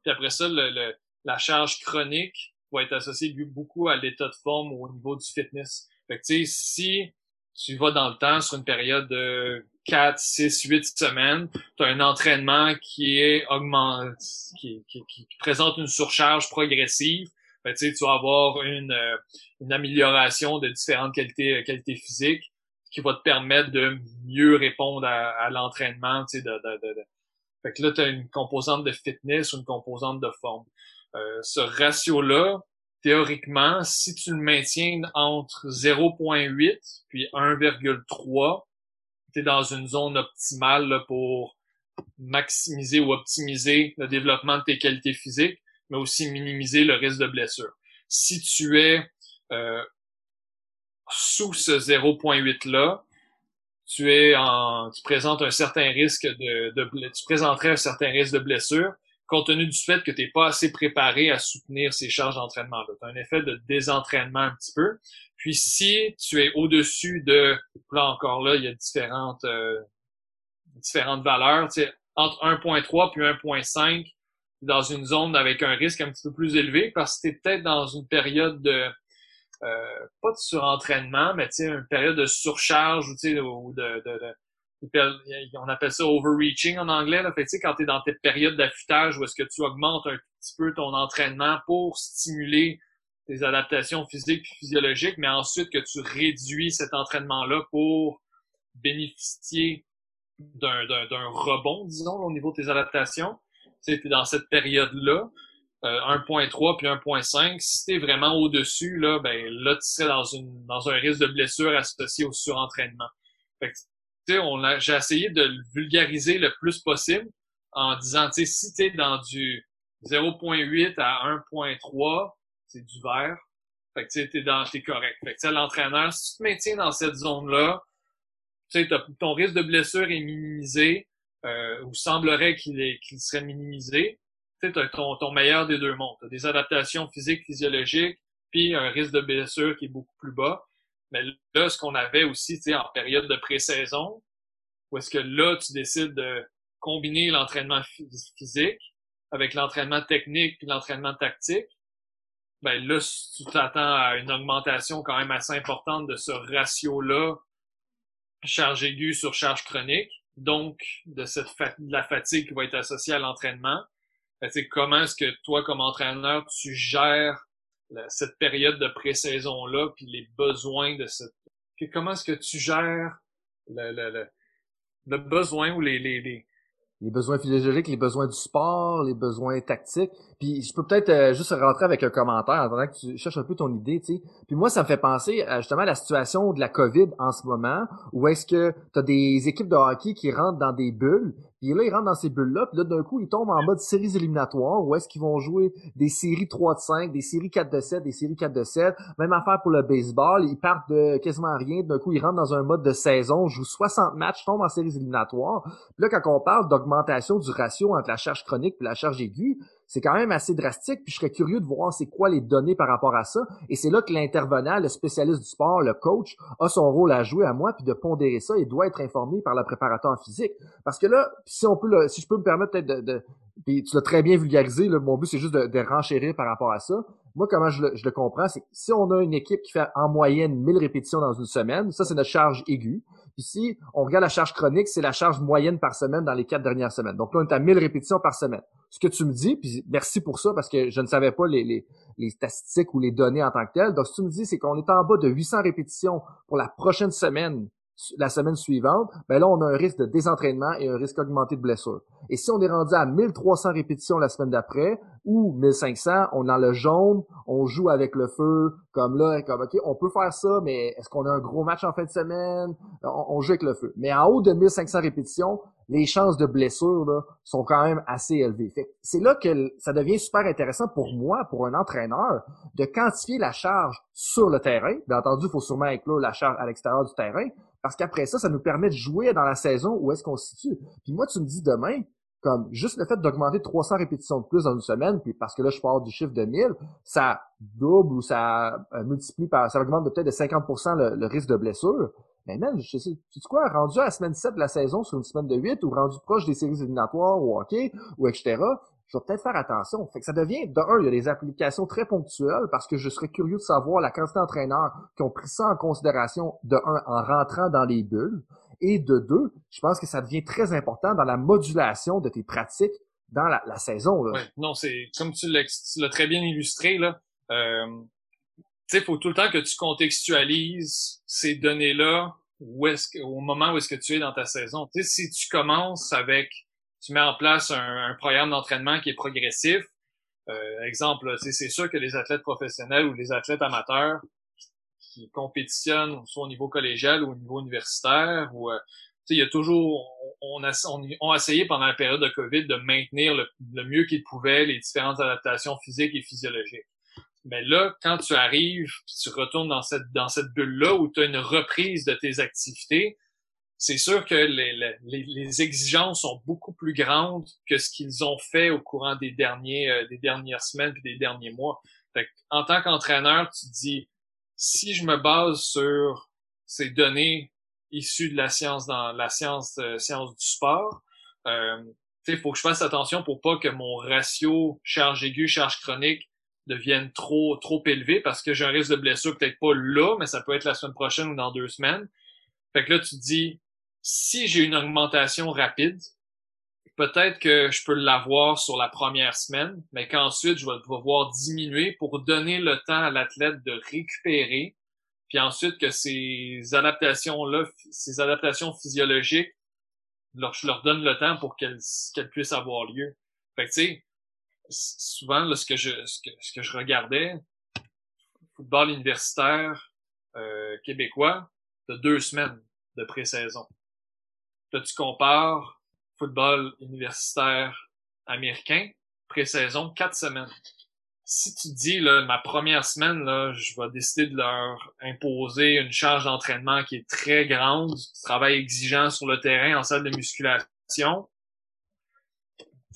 Puis après ça, le, la charge chronique va être associée beaucoup à l'état de forme au niveau du fitness. Fait que tu sais, si tu vas dans le temps sur une période de 4, 6, 8 semaines, tu as un entraînement qui est augmenté, qui, qui, qui, présente une surcharge progressive, ben, tu vas avoir une, euh, une amélioration de différentes qualités, qualités physiques qui va te permettre de mieux répondre à, à l'entraînement. De, de, de, Fait que là, tu as une composante de fitness ou une composante de forme. Euh, ce ratio-là, théoriquement, si tu le maintiens entre 0.8 puis 1,3, tu es dans une zone optimale pour maximiser ou optimiser le développement de tes qualités physiques, mais aussi minimiser le risque de blessure. Si tu es euh, sous ce 0.8 là, tu es en, tu présentes un certain risque de, de, tu présenterais un certain risque de blessure compte tenu du fait que tu n'es pas assez préparé à soutenir ces charges d'entraînement-là. Tu un effet de désentraînement un petit peu. Puis si tu es au-dessus de, là encore là, il y a différentes, euh, différentes valeurs, tu sais, entre 1.3 puis 1.5, dans une zone avec un risque un petit peu plus élevé parce que tu es peut-être dans une période de, euh, pas de surentraînement, mais tu sais, une période de surcharge ou, de, de, de on appelle ça overreaching en anglais. Fait, quand tu es dans tes périodes d'affûtage où est-ce que tu augmentes un petit peu ton entraînement pour stimuler tes adaptations physiques et physiologiques, mais ensuite que tu réduis cet entraînement-là pour bénéficier d'un rebond, disons, au niveau de tes adaptations. Tu es dans cette période-là, euh, 1.3 puis 1.5. Si tu es vraiment au-dessus, là, ben là, tu serais dans, une, dans un risque de blessure associé au surentraînement. Fait j'ai essayé de le vulgariser le plus possible en disant, tu sais, si tu es dans du 0.8 à 1.3, c'est du vert. Fait que tu es dans, t'es correct. Fait que l'entraîneur, si tu te maintiens dans cette zone-là, tu sais, ton risque de blessure est minimisé, euh, ou semblerait qu'il est, qu'il serait minimisé. Tu sais, ton, ton meilleur des deux mondes. T'as des adaptations physiques, physiologiques, puis un risque de blessure qui est beaucoup plus bas. Mais là, ce qu'on avait aussi, tu sais, en période de pré-saison, où est-ce que là, tu décides de combiner l'entraînement physique avec l'entraînement technique puis l'entraînement tactique, ben là, tu t'attends à une augmentation quand même assez importante de ce ratio-là, charge aiguë sur charge chronique, donc de cette de la fatigue qui va être associée à l'entraînement. Ben, comment est-ce que toi, comme entraîneur, tu gères cette période de pré-saison-là, puis les besoins de cette... comment est-ce que tu gères le, le, le, le besoin ou les, les, les, les besoins physiologiques, les besoins du sport, les besoins tactiques. Puis je peux peut-être euh, juste rentrer avec un commentaire en attendant que tu cherches un peu ton idée, tu sais. Puis moi, ça me fait penser à, justement à la situation de la COVID en ce moment, où est-ce que tu as des équipes de hockey qui rentrent dans des bulles, puis là, ils rentrent dans ces bulles-là, puis là, d'un coup, ils tombent en mode séries éliminatoires, où est-ce qu'ils vont jouer des séries 3 de 5, des séries 4 de 7, des séries 4 de 7. Même affaire pour le baseball, ils partent de quasiment rien, d'un coup, ils rentrent dans un mode de saison, jouent 60 matchs, tombent en séries éliminatoires. Puis là, quand on parle d'augmentation du ratio entre la charge chronique et la charge aiguë, c'est quand même assez drastique, puis je serais curieux de voir c'est quoi les données par rapport à ça. Et c'est là que l'intervenant, le spécialiste du sport, le coach, a son rôle à jouer à moi, puis de pondérer ça et doit être informé par le préparateur physique. Parce que là, si on peut si je peux me permettre peut-être de, puis tu l'as très bien vulgarisé, là, mon but c'est juste de, renchérir par rapport à ça. Moi, comment je le, je le comprends, c'est que si on a une équipe qui fait en moyenne 1000 répétitions dans une semaine, ça c'est notre charge aiguë. Puis si on regarde la charge chronique, c'est la charge moyenne par semaine dans les quatre dernières semaines. Donc là, on est à 1000 répétitions par semaine. Ce que tu me dis, puis merci pour ça, parce que je ne savais pas les, les, les statistiques ou les données en tant que telles. Donc, ce que tu me dis, c'est qu'on est en bas de 800 répétitions pour la prochaine semaine la semaine suivante, ben là, on a un risque de désentraînement et un risque augmenté de blessure. Et si on est rendu à 1300 répétitions la semaine d'après ou 1500, on a le jaune, on joue avec le feu, comme là, comme OK, on peut faire ça, mais est-ce qu'on a un gros match en fin de semaine? On, joue avec le feu. Mais en haut de 1500 répétitions, les chances de blessure là, sont quand même assez élevées. C'est là que ça devient super intéressant pour moi, pour un entraîneur, de quantifier la charge sur le terrain. Bien entendu, il faut sûrement inclure la charge à l'extérieur du terrain, parce qu'après ça, ça nous permet de jouer dans la saison où est-ce qu'on se situe. Puis moi, tu me dis demain, comme juste le fait d'augmenter 300 répétitions de plus dans une semaine, puis parce que là, je pars du chiffre de 1000, ça double ou ça euh, multiplie par, ça augmente peut-être de 50% le, risque de blessure. Mais même, je sais, tu sais quoi, rendu à la semaine 7 de la saison sur une semaine de 8 ou rendu proche des séries éliminatoires ou hockey ou etc., je vais peut-être faire attention. Fait que ça devient, de un, il y a des applications très ponctuelles parce que je serais curieux de savoir la quantité d'entraîneurs qui ont pris ça en considération, de un, en rentrant dans les bulles, et de deux, je pense que ça devient très important dans la modulation de tes pratiques dans la, saison. Là. non, c'est comme tu l'as très bien illustré, là. Euh, tu sais, faut tout le temps que tu contextualises ces données-là où est-ce au moment où est-ce que tu es dans ta saison. Tu sais, si tu commences avec, tu mets en place un, programme d'entraînement qui est progressif. Euh, exemple, c'est sûr que les athlètes professionnels ou les athlètes amateurs qui compétitionnent soit au niveau collégial ou au niveau universitaire ou euh, il y a toujours on a on, a essayé pendant la période de Covid de maintenir le, le mieux qu'ils pouvaient les différentes adaptations physiques et physiologiques. Mais là, quand tu arrives, tu retournes dans cette, dans cette bulle-là où tu as une reprise de tes activités, c'est sûr que les, les, les, exigences sont beaucoup plus grandes que ce qu'ils ont fait au courant des derniers euh, des dernières semaines et des derniers mois. Fait en tant qu'entraîneur, tu te dis si je me base sur ces données issues de la science dans la science euh, science du sport, euh, il faut que je fasse attention pour pas que mon ratio charge aiguë charge chronique deviennent trop trop élevés parce que j'ai un risque de blessure peut-être pas là, mais ça peut être la semaine prochaine ou dans deux semaines. Fait que là, tu te dis, si j'ai une augmentation rapide, peut-être que je peux l'avoir sur la première semaine, mais qu'ensuite je vais devoir diminuer pour donner le temps à l'athlète de récupérer, puis ensuite que ces adaptations-là, ces adaptations physiologiques, je leur donne le temps pour qu'elles qu'elles puissent avoir lieu. Fait que tu sais, souvent, là, ce que je, ce que, ce que je regardais, football universitaire euh, québécois, de deux semaines de pré-saison. Tu compares football universitaire américain, pré-saison, quatre semaines. Si tu dis, là, ma première semaine, là, je vais décider de leur imposer une charge d'entraînement qui est très grande, travail exigeant sur le terrain en salle de musculation,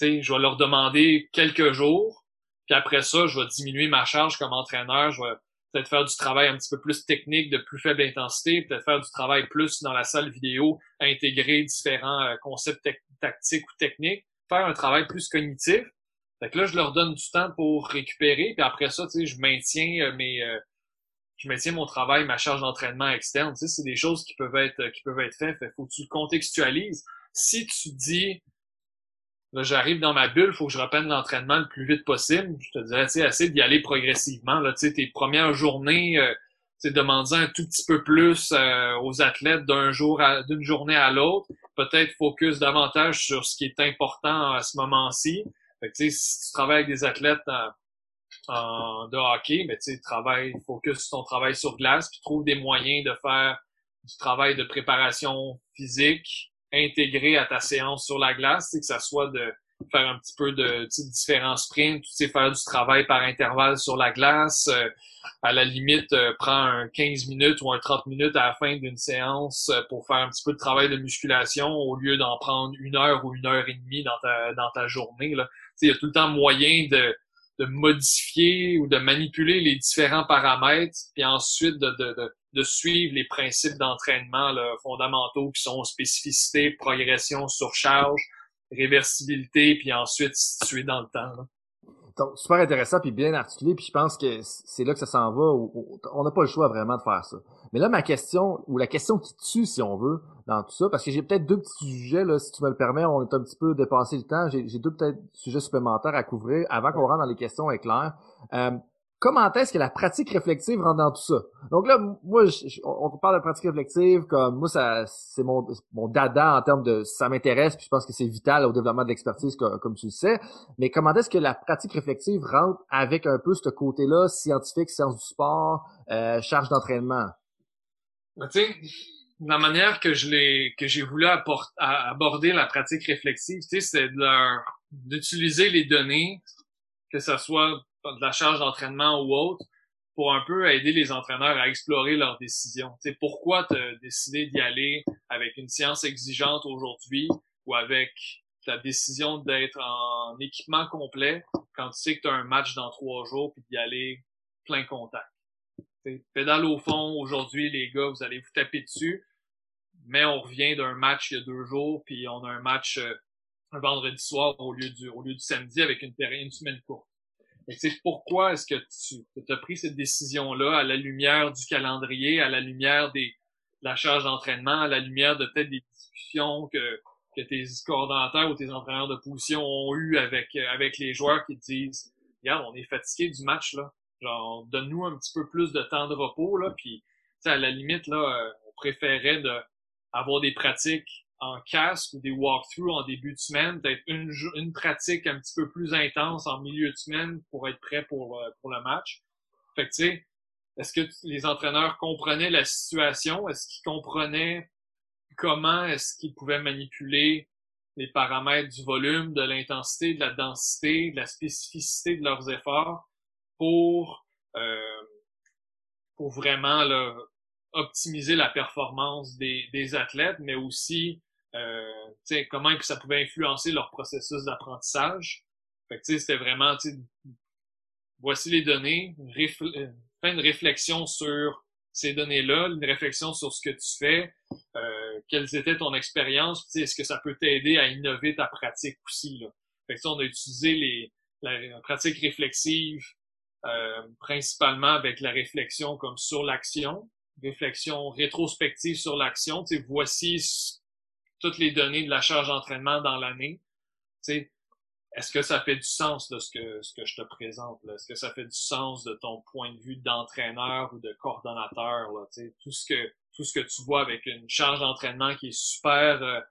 je vais leur demander quelques jours, puis après ça, je vais diminuer ma charge comme entraîneur, je vais peut-être faire du travail un petit peu plus technique, de plus faible intensité, peut-être faire du travail plus dans la salle vidéo, intégrer différents euh, concepts tactiques ou techniques, faire un travail plus cognitif. Fait que là, je leur donne du temps pour récupérer, puis après ça, tu sais, je maintiens euh, mes euh, je maintiens mon travail, ma charge d'entraînement externe. Tu sais, c'est des choses qui peuvent être qui peuvent être faites. Fait faut que tu contextualises. Si tu dis Là, j'arrive dans ma bulle, faut que je reprenne l'entraînement le plus vite possible. Je te dirais, tu essaie d'y aller progressivement. Là, tu tes premières journées, euh, tu demandant un tout petit peu plus euh, aux athlètes d'un jour à d'une journée à l'autre. Peut-être focus davantage sur ce qui est important à ce moment-ci. Fait tu sais, si tu travailles avec des athlètes en, de hockey, mais tu sais, travaille, focus ton travail sur glace, puis trouve des moyens de faire du travail de préparation physique, intégré à ta séance sur la glace, que ça soit de faire un petit peu de différents sprints, tu sais, faire du travail par intervalle sur la glace, euh, à la limite, euh, prends un 15 minutes ou un 30 minutes à la fin d'une séance euh, pour faire un petit peu de travail de musculation au lieu d'en prendre une heure ou une heure et demie dans ta, dans ta journée. Il y a tout le temps moyen de, de modifier ou de manipuler les différents paramètres, puis ensuite de, de, de, suivre les principes d'entraînement fondamentaux qui sont spécificité, progression, surcharge, réversibilité, puis ensuite situé dans le temps. Super intéressant puis bien articulé, puis je pense que c'est là que ça s'en va. On n'a pas le choix vraiment de faire ça. Mais là, ma question, ou la question qui tue, si on veut, dans tout ça, parce que j'ai peut-être deux petits sujets, là, si tu me le permets, on est un petit peu dépassé le temps. J'ai deux peut-être sujets supplémentaires à couvrir avant qu'on rentre dans les questions éclairs. Euh, comment est-ce que la pratique réflexive rentre dans tout ça? Donc là, moi, on parle de pratique réflexive comme moi, ça, c'est mon, mon dada en termes de ça m'intéresse, puis je pense que c'est vital au développement de l'expertise, comme, tu le sais. Mais comment est-ce que la pratique réflexive rentre avec un peu ce côté-là, scientifique, science du sport, euh, charge d'entraînement? Ben, la manière que je l'ai, que j'ai voulu aborder la pratique réflexive, tu sais, c'est de d'utiliser les données, que ce soit de la charge d'entraînement ou autre, pour un peu aider les entraîneurs à explorer leurs décisions. Sais, pourquoi tu as décidé d'y aller avec une science exigeante aujourd'hui ou avec la décision d'être en équipement complet quand tu sais que tu as un match dans trois jours puis d'y aller plein contact? Pédale au fond, aujourd'hui, les gars, vous allez vous taper dessus, mais on revient d'un match il y a deux jours, puis on a un match euh, un vendredi soir au lieu du, au lieu du samedi avec une, une semaine courte. Tu pourquoi est-ce que tu as pris cette décision-là à la lumière du calendrier, à la lumière des, de la charge d'entraînement, à la lumière de peut-être des discussions que, que tes coordonnateurs ou tes entraîneurs de position ont eu avec, avec les joueurs qui te disent, regarde, on est fatigué du match, là. Genre, donne-nous un petit peu plus de temps de repos, là, puis, à la limite, là, euh, on préférait avoir des pratiques en casque ou des walkthroughs en début de semaine, peut-être une, une pratique un petit peu plus intense en milieu de semaine pour être prêt pour, euh, pour le match. Fait que, tu sais, est-ce que les entraîneurs comprenaient la situation? Est-ce qu'ils comprenaient comment est-ce qu'ils pouvaient manipuler les paramètres du volume, de l'intensité, de la densité, de la spécificité de leurs efforts pour, euh, pour vraiment là, optimiser la performance des, des athlètes, mais aussi euh, comment ça pouvait influencer leur processus d'apprentissage. Fait que c'était vraiment, voici les données, euh, fais une réflexion sur ces données-là, une réflexion sur ce que tu fais, euh, quelles étaient ton expérience, est-ce que ça peut t'aider à innover ta pratique aussi. Là. Fait que, on a utilisé les, la, pratique réflexive euh, principalement avec la réflexion comme sur l'action, réflexion rétrospective sur l'action. Voici toutes les données de la charge d'entraînement dans l'année. Est-ce que ça fait du sens de ce que, ce que je te présente? Est-ce que ça fait du sens de ton point de vue d'entraîneur ou de coordonnateur? Là, tout ce que tout ce que tu vois avec une charge d'entraînement qui est super euh,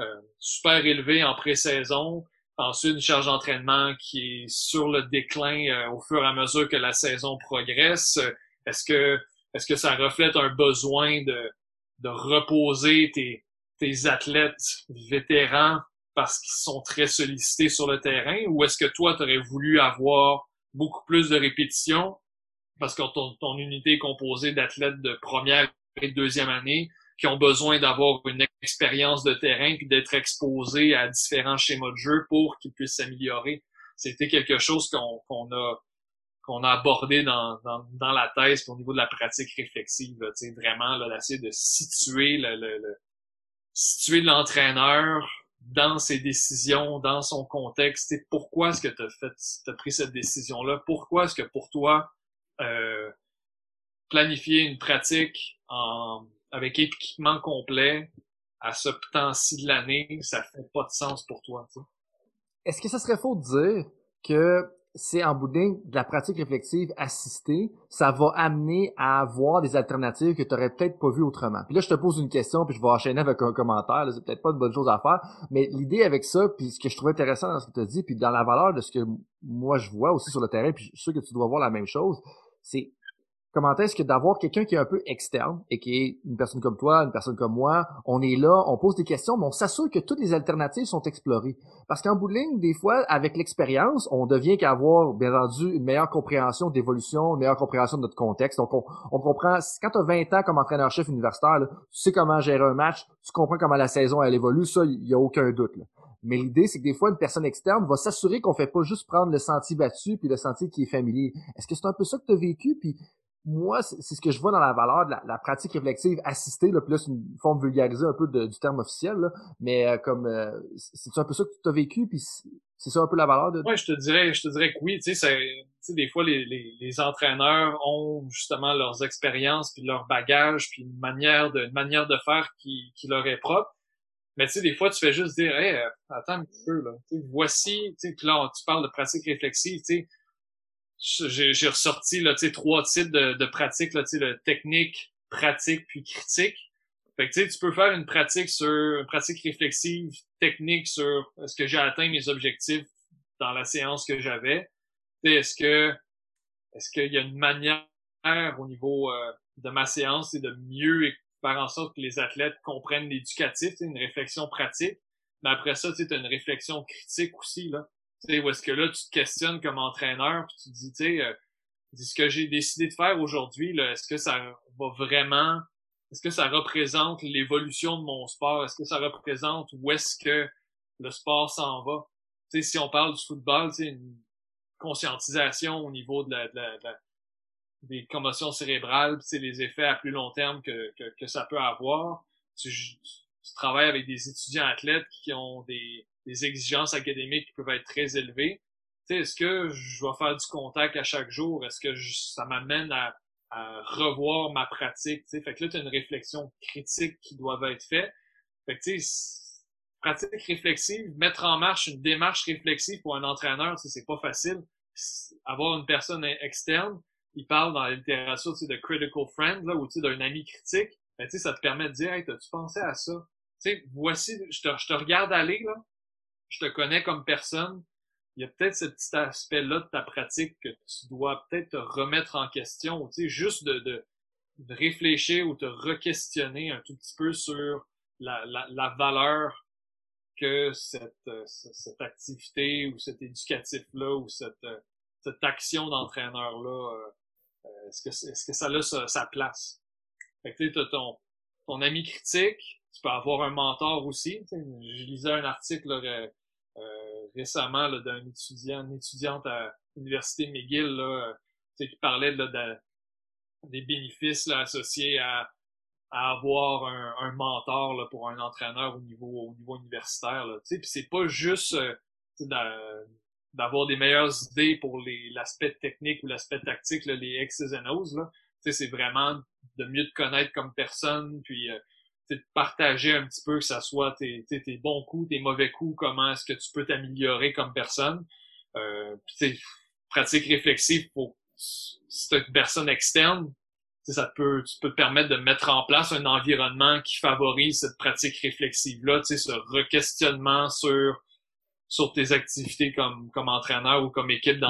euh, super élevée en pré-saison, ensuite une charge d'entraînement qui est sur le déclin euh, au fur et à mesure que la saison progresse. Est-ce que est-ce que ça reflète un besoin de, de reposer tes, tes athlètes vétérans parce qu'ils sont très sollicités sur le terrain ou est-ce que toi, tu aurais voulu avoir beaucoup plus de répétitions? Parce que ton, ton unité est composée d'athlètes de première et de deuxième année qui ont besoin d'avoir une expérience de terrain puis d'être exposés à différents schémas de jeu pour qu'ils puissent s'améliorer. C'était quelque chose qu'on a qu'on a abordé dans, dans, dans, la thèse au niveau de la pratique réflexive, vraiment là, d'essayer de situer le, le, le situer l'entraîneur dans ses décisions, dans son contexte. pourquoi est-ce que tu as pris cette décision-là? Pourquoi est-ce que pour toi, euh, planifier une pratique en, avec équipement complet à ce temps-ci de l'année, ça fait pas de sens pour toi? Est-ce que ça serait faux de dire que c'est en bout de la pratique réflexive assistée, ça va amener à avoir des alternatives que tu aurais peut-être pas vues autrement. Puis là, je te pose une question, puis je vais enchaîner avec un commentaire. C'est peut-être pas une bonne chose à faire, mais l'idée avec ça, puis ce que je trouvais intéressant dans ce que tu as dit, puis dans la valeur de ce que moi je vois aussi sur le terrain, puis je suis sûr que tu dois voir la même chose, c'est comment est-ce que d'avoir quelqu'un qui est un peu externe et qui est une personne comme toi, une personne comme moi, on est là, on pose des questions, mais on s'assure que toutes les alternatives sont explorées. Parce qu'en bout de ligne, des fois, avec l'expérience, on devient qu'avoir, bien entendu, une meilleure compréhension d'évolution, une meilleure compréhension de notre contexte. Donc, on, comprend, quand tu as 20 ans comme entraîneur-chef universitaire, tu sais comment gérer un match, tu comprends comment la saison, elle évolue, ça, il y a aucun doute. Mais l'idée, c'est que des fois, une personne externe va s'assurer qu'on fait pas juste prendre le sentier battu puis le sentier qui est familier. Est-ce que c'est un peu ça que tu as vécu? Puis moi, c'est ce que je vois dans la valeur de la, pratique réflexive assistée, là, puis là, c'est une forme vulgarisée un peu du terme officiel, là, mais euh, comme euh, c'est un peu ça que tu as vécu, puis c'est ça un peu la valeur de. Oui, je te dirais, je te dirais que oui. Tu sais, des fois les, les, les, entraîneurs ont justement leurs expériences puis leur bagage puis une manière de une manière de faire qui, qui leur est propre. Mais tu sais, des fois, tu fais juste dire, hey, attends un petit peu là. voici, tu sais, là, tu parles de pratique réflexive, tu sais j'ai ressorti là, trois types de, de pratiques, là, le technique, pratique, puis critique. Fait que tu peux faire une pratique sur une pratique réflexive, technique sur est-ce que j'ai atteint mes objectifs dans la séance que j'avais. Est-ce que est-ce qu'il y a une manière au niveau euh, de ma séance et de mieux faire en sorte que les athlètes comprennent l'éducatif, une réflexion pratique. Mais après ça, tu as une réflexion critique aussi. Là sais, où est-ce que là, tu te questionnes comme entraîneur, puis tu te dis, tu sais, euh, ce que j'ai décidé de faire aujourd'hui, est-ce que ça va vraiment, est-ce que ça représente l'évolution de mon sport? Est-ce que ça représente où est-ce que le sport s'en va? Tu sais, si on parle du football, tu sais, une conscientisation au niveau de la, de la, des commotions cérébrales, c'est les effets à plus long terme que, que, que ça peut avoir. Tu, tu, travailles avec des étudiants athlètes qui ont des, des exigences académiques qui peuvent être très élevées. Est-ce que je vais faire du contact à chaque jour? Est-ce que ça m'amène à, à, revoir ma pratique? T'sais? Fait que là, tu as une réflexion critique qui doit être faite. Fait que, tu sais, pratique réflexive, mettre en marche une démarche réflexive pour un entraîneur, c'est pas facile. Avoir une personne externe, il parle dans la littérature de critical friend, là, ou d'un ami critique, ben, ça te permet de dire, hey, t'as-tu pensé à ça? sais, voici, je te, je te regarde aller, là, je te connais comme personne, il y a peut-être ce petit aspect-là de ta pratique que tu dois peut-être te remettre en question, tu sais, juste de, de, de, réfléchir ou te re-questionner un tout petit peu sur la, la, la valeur que cette, euh, cette activité ou cet éducatif-là ou cette, euh, cette action d'entraîneur-là, euh, est-ce que, est-ce que ça a sa, place? Fait que tu as ton, ton ami critique, tu peux avoir un mentor aussi. Je lisais un article là, récemment d'un étudiant, une étudiante à l'université McGill là, qui parlait là, de, des bénéfices là, associés à, à avoir un, un mentor là, pour un entraîneur au niveau au niveau universitaire. Là, puis c'est pas juste euh, d'avoir des meilleures idées pour l'aspect technique ou l'aspect tactique, là, les X's and O's. Là. C'est vraiment de mieux te connaître comme personne, puis euh, de partager un petit peu que ça soit tes, tes bons coups, tes mauvais coups, comment est-ce que tu peux t'améliorer comme personne. Euh, puis pratique réflexive pour si une personne externe, ça peut, tu peux te permettre de mettre en place un environnement qui favorise cette pratique réflexive-là, ce re-questionnement sur, sur tes activités comme, comme entraîneur ou comme équipe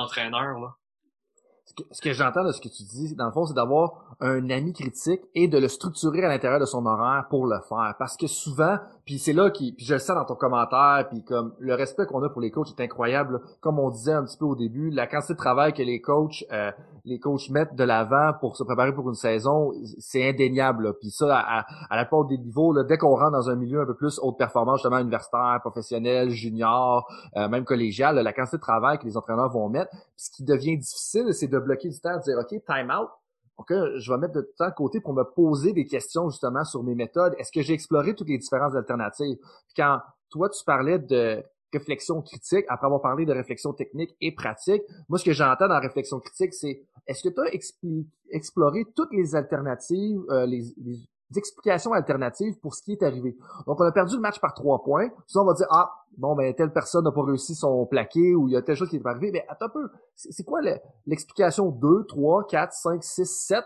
ce que j'entends de ce que tu dis, dans le fond, c'est d'avoir un ami critique et de le structurer à l'intérieur de son horaire pour le faire. Parce que souvent, puis c'est là qui, puis je le sens dans ton commentaire, puis comme le respect qu'on a pour les coachs est incroyable. Comme on disait un petit peu au début, la quantité de travail que les coachs, euh, les coachs mettent de l'avant pour se préparer pour une saison, c'est indéniable. Puis ça, à, à, la porte des niveaux, là, dès qu'on rentre dans un milieu un peu plus haute performance, justement universitaire, professionnel, junior, euh, même collégial, la quantité de travail que les entraîneurs vont mettre, ce qui devient difficile, c'est de bloquer du temps, de dire OK, time out. OK, je vais mettre de temps de côté pour me poser des questions justement sur mes méthodes. Est-ce que j'ai exploré toutes les différentes alternatives? Puis quand toi, tu parlais de réflexion critique, après avoir parlé de réflexion technique et pratique, moi, ce que j'entends dans la réflexion critique, c'est est-ce que tu as exploré toutes les alternatives, euh, les, explications alternatives pour ce qui est arrivé. Donc, on a perdu le match par trois points. Sinon, on va dire, ah, bon, ben, telle personne n'a pas réussi son plaqué ou il y a telle chose qui est pas arrivé. Mais attends un peu. C'est quoi l'explication 2, 3, 4, 5, 6, 7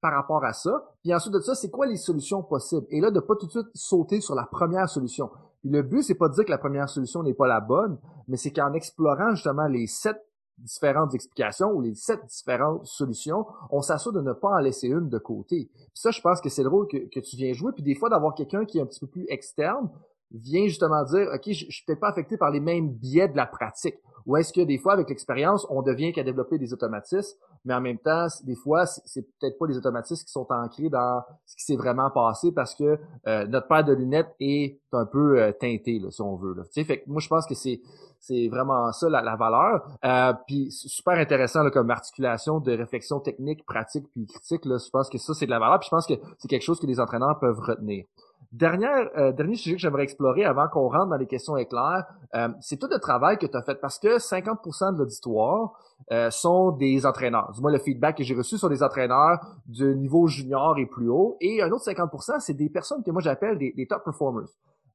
par rapport à ça? Puis ensuite de ça, c'est quoi les solutions possibles? Et là, de pas tout de suite sauter sur la première solution. le but, c'est pas de dire que la première solution n'est pas la bonne, mais c'est qu'en explorant justement les sept différentes explications ou les sept différentes solutions, on s'assure de ne pas en laisser une de côté. ça, je pense que c'est le rôle que, que, tu viens jouer. Puis des fois, d'avoir quelqu'un qui est un petit peu plus externe vient justement dire, OK, je, je suis peut-être pas affecté par les mêmes biais de la pratique. Ou est-ce que des fois, avec l'expérience, on devient qu'à développer des automatismes, mais en même temps, des fois, c'est peut-être pas les automatismes qui sont ancrés dans ce qui s'est vraiment passé parce que euh, notre paire de lunettes est un peu euh, teintée, là, si on veut. Fait moi, je pense que c'est c'est vraiment ça la, valeur. Euh, puis super intéressant comme articulation de réflexion technique, pratique puis critique. Là, je pense que ça c'est de la valeur. Puis je pense que c'est quelque chose que les entraîneurs peuvent retenir. Dernière, euh, dernier sujet que j'aimerais explorer avant qu'on rentre dans les questions éclairs, euh, c'est tout le travail que tu as fait parce que 50% de l'auditoire euh, sont des entraîneurs. Du moins, le feedback que j'ai reçu sur des entraîneurs de niveau junior et plus haut. Et un autre 50%, c'est des personnes que moi j'appelle des, top performers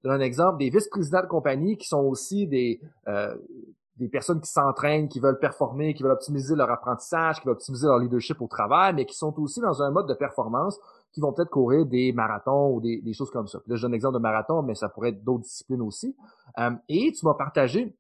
donne un exemple, des vice-présidents de compagnie qui sont aussi des, euh, des personnes qui s'entraînent, qui veulent performer, qui veulent optimiser leur apprentissage, qui veulent optimiser leur leadership au travail, mais qui sont aussi dans un mode de performance, qui vont peut-être courir des marathons ou des, choses comme ça. là, je donne un exemple de marathon, mais ça pourrait être d'autres disciplines aussi. Euh, et tu m'as partagé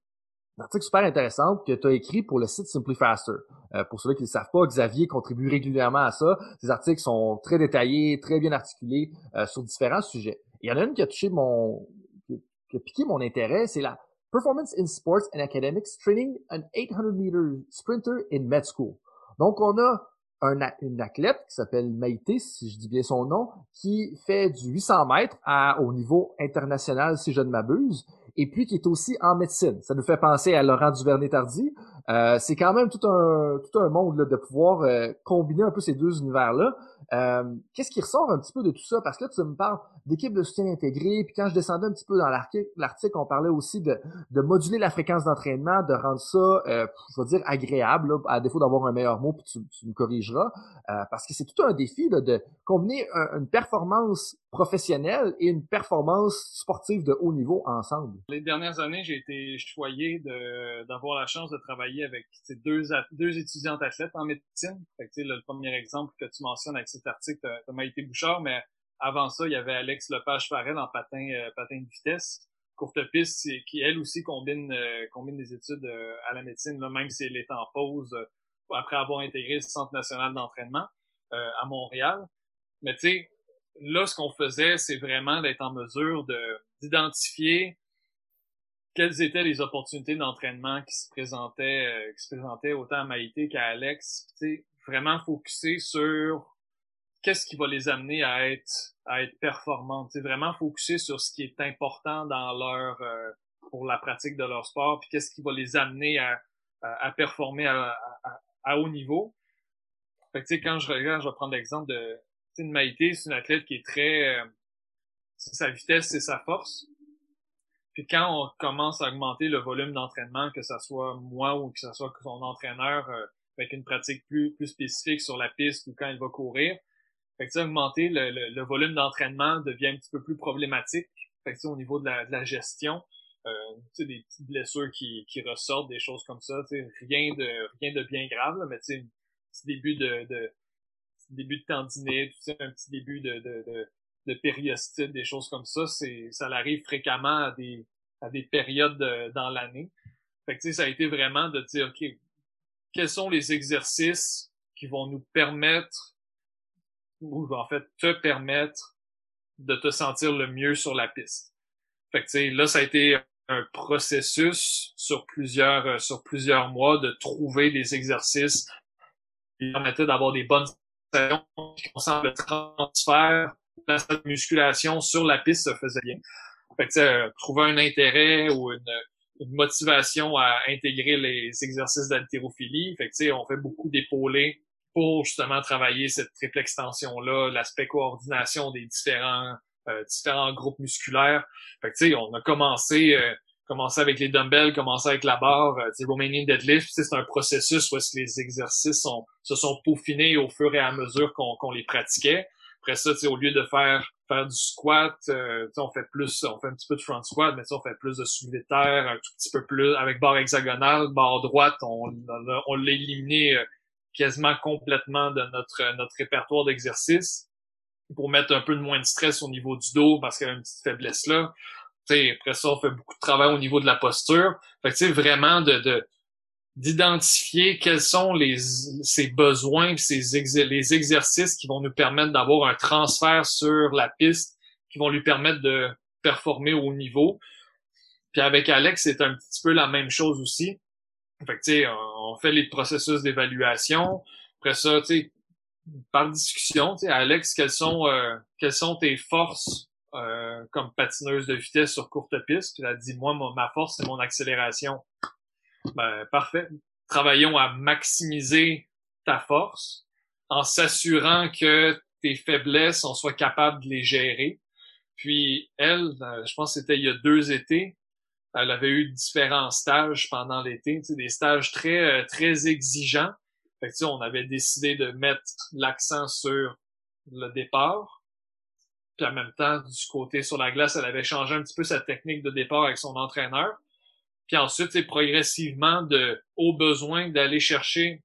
un article super intéressant que tu as écrit pour le site Simply Faster. Euh, pour ceux qui ne le savent pas, Xavier contribue régulièrement à ça. Ces articles sont très détaillés, très bien articulés sur différents sujets. Il y en a une qui a touché mon, qui a piqué mon intérêt, c'est la Performance in Sports and Academics Training an 800 meter sprinter in med school. Donc, on a un, une athlète qui s'appelle Maïté, si je dis bien son nom, qui fait du 800 mètres au niveau international, si je ne m'abuse, et puis qui est aussi en médecine. Ça nous fait penser à Laurent Duvernay-Tardy, Euh, c'est quand même tout un tout un monde là, de pouvoir euh, combiner un peu ces deux univers-là. Euh, Qu'est-ce qui ressort un petit peu de tout ça? Parce que là, tu me parles d'équipe de soutien intégrée, puis quand je descendais un petit peu dans l'article, on parlait aussi de, de moduler la fréquence d'entraînement, de rendre ça, euh, je veux dire, agréable, à défaut d'avoir un meilleur mot, puis tu, tu me corrigeras. Euh, parce que c'est tout un défi là, de combiner une performance professionnelle et une performance sportive de haut niveau ensemble. Les dernières années, j'ai été choyé d'avoir la chance de travailler avec deux, deux étudiantes athlètes en médecine. Le premier exemple que tu mentionnes avec cet article, tu as été Bouchard, mais avant ça, il y avait Alex Lepage-Farel en patin, euh, patin de vitesse courte piste qui elle aussi combine euh, des études à la médecine même si elle est en pause après avoir intégré le Centre national d'entraînement euh, à Montréal. Mais tu sais, là, ce qu'on faisait, c'est vraiment d'être en mesure de d'identifier quelles étaient les opportunités d'entraînement qui se présentaient, euh, qui se présentaient autant à Maïté qu'à Alex? Tu sais, vraiment focuser sur qu'est-ce qui va les amener à être à être performantes. C'est vraiment focuser sur ce qui est important dans leur euh, pour la pratique de leur sport, puis qu'est-ce qui va les amener à, à, performer à, à haut niveau. Fait que, quand je regarde, je vais prendre l'exemple de, Maïté, c'est une athlète qui est très, euh, sa vitesse, c'est sa force. Puis quand on commence à augmenter le volume d'entraînement, que ce soit moi ou que ce soit son entraîneur, euh, avec une pratique plus, plus spécifique sur la piste ou quand il va courir, fait que, augmenter le, le, volume d'entraînement devient un petit peu plus problématique. Fait que, au niveau de la, de la gestion, euh, des petites blessures qui, qui ressortent, des choses comme ça. Rien de rien de bien grave, mais un petit début de, de début de tendinite, un petit début de, de, de, de périostite, des choses comme ça, c'est ça arrive fréquemment à des à des périodes dans l'année. Fait que ça a été vraiment de dire OK, quels sont les exercices qui vont nous permettre ou en fait te permettre de te sentir le mieux sur la piste. Fait que là, ça a été un processus sur plusieurs euh, sur plusieurs mois de trouver des exercices qui permettaient d'avoir des bonnes sensations, qu'on sent le transfert la musculation sur la piste se faisait bien. Fait que, euh, trouver un intérêt ou une, une, motivation à intégrer les exercices d'haltérophilie. Fait que, on fait beaucoup d'épaulés pour justement travailler cette triple extension-là, l'aspect coordination des différents euh, différents groupes musculaires. Fait que, on a commencé, euh, commencé avec les dumbbells, commencé avec la barre, euh, tu Romanian deadlift, c'est un processus où les exercices sont, se sont peaufinés au fur et à mesure qu'on les pratiquait. Après ça, au lieu de faire faire du squat, euh, on fait plus, on fait un petit peu de front squat, mais on fait plus de soulevé de terre, un tout petit peu plus avec barre hexagonale, barre droite, on, on l'a éliminé quasiment complètement de notre notre répertoire d'exercices pour mettre un peu de moins de stress au niveau du dos parce qu'il y a une petite faiblesse là. T'sais, après ça, on fait beaucoup de travail au niveau de la posture. Fait que, vraiment de, d'identifier quels sont les ces besoins, ces les exercices qui vont nous permettre d'avoir un transfert sur la piste, qui vont lui permettre de performer au niveau. Puis avec Alex, c'est un petit peu la même chose aussi. Fait que, on fait les processus d'évaluation. Après ça, par discussion, Alex, quelles sont, euh, quelles sont tes forces euh, comme patineuse de vitesse sur courte piste? Puis elle dit, moi, ma force, c'est mon accélération. Ben, parfait. Travaillons à maximiser ta force en s'assurant que tes faiblesses, on soit capable de les gérer. Puis elle, euh, je pense que c'était il y a deux étés, elle avait eu différents stages pendant l'été, des stages très très exigeants fait on avait décidé de mettre l'accent sur le départ. Puis en même temps, du côté sur la glace, elle avait changé un petit peu sa technique de départ avec son entraîneur. Puis ensuite, c'est progressivement de, au besoin d'aller chercher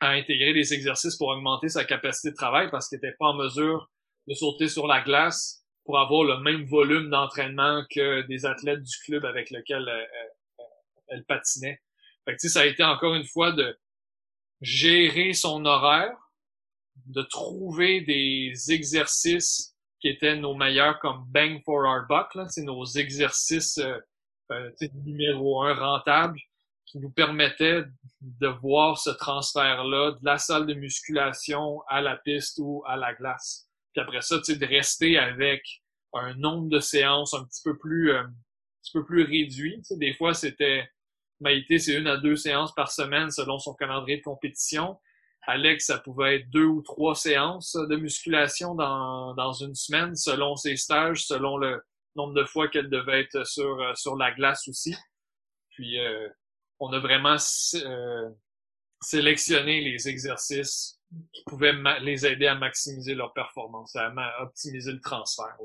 à intégrer des exercices pour augmenter sa capacité de travail parce qu'elle n'était pas en mesure de sauter sur la glace pour avoir le même volume d'entraînement que des athlètes du club avec lequel elle, elle patinait. Fait que, ça a été encore une fois de gérer son horaire, de trouver des exercices qui étaient nos meilleurs comme bang for our buck, là, c'est nos exercices euh, euh numéro un rentables qui nous permettaient de voir ce transfert-là de la salle de musculation à la piste ou à la glace. Puis après ça, tu sais, de rester avec un nombre de séances un petit peu plus, euh, un petit peu plus réduit. Tu sais, des fois, c'était Maïté, c'est une à deux séances par semaine selon son calendrier de compétition. Alex, ça pouvait être deux ou trois séances de musculation dans, dans une semaine selon ses stages, selon le nombre de fois qu'elle devait être sur, euh, sur la glace aussi. Puis euh, on a vraiment euh, sélectionné les exercices qui pouvaient les aider à maximiser leur performance, à optimiser le transfert.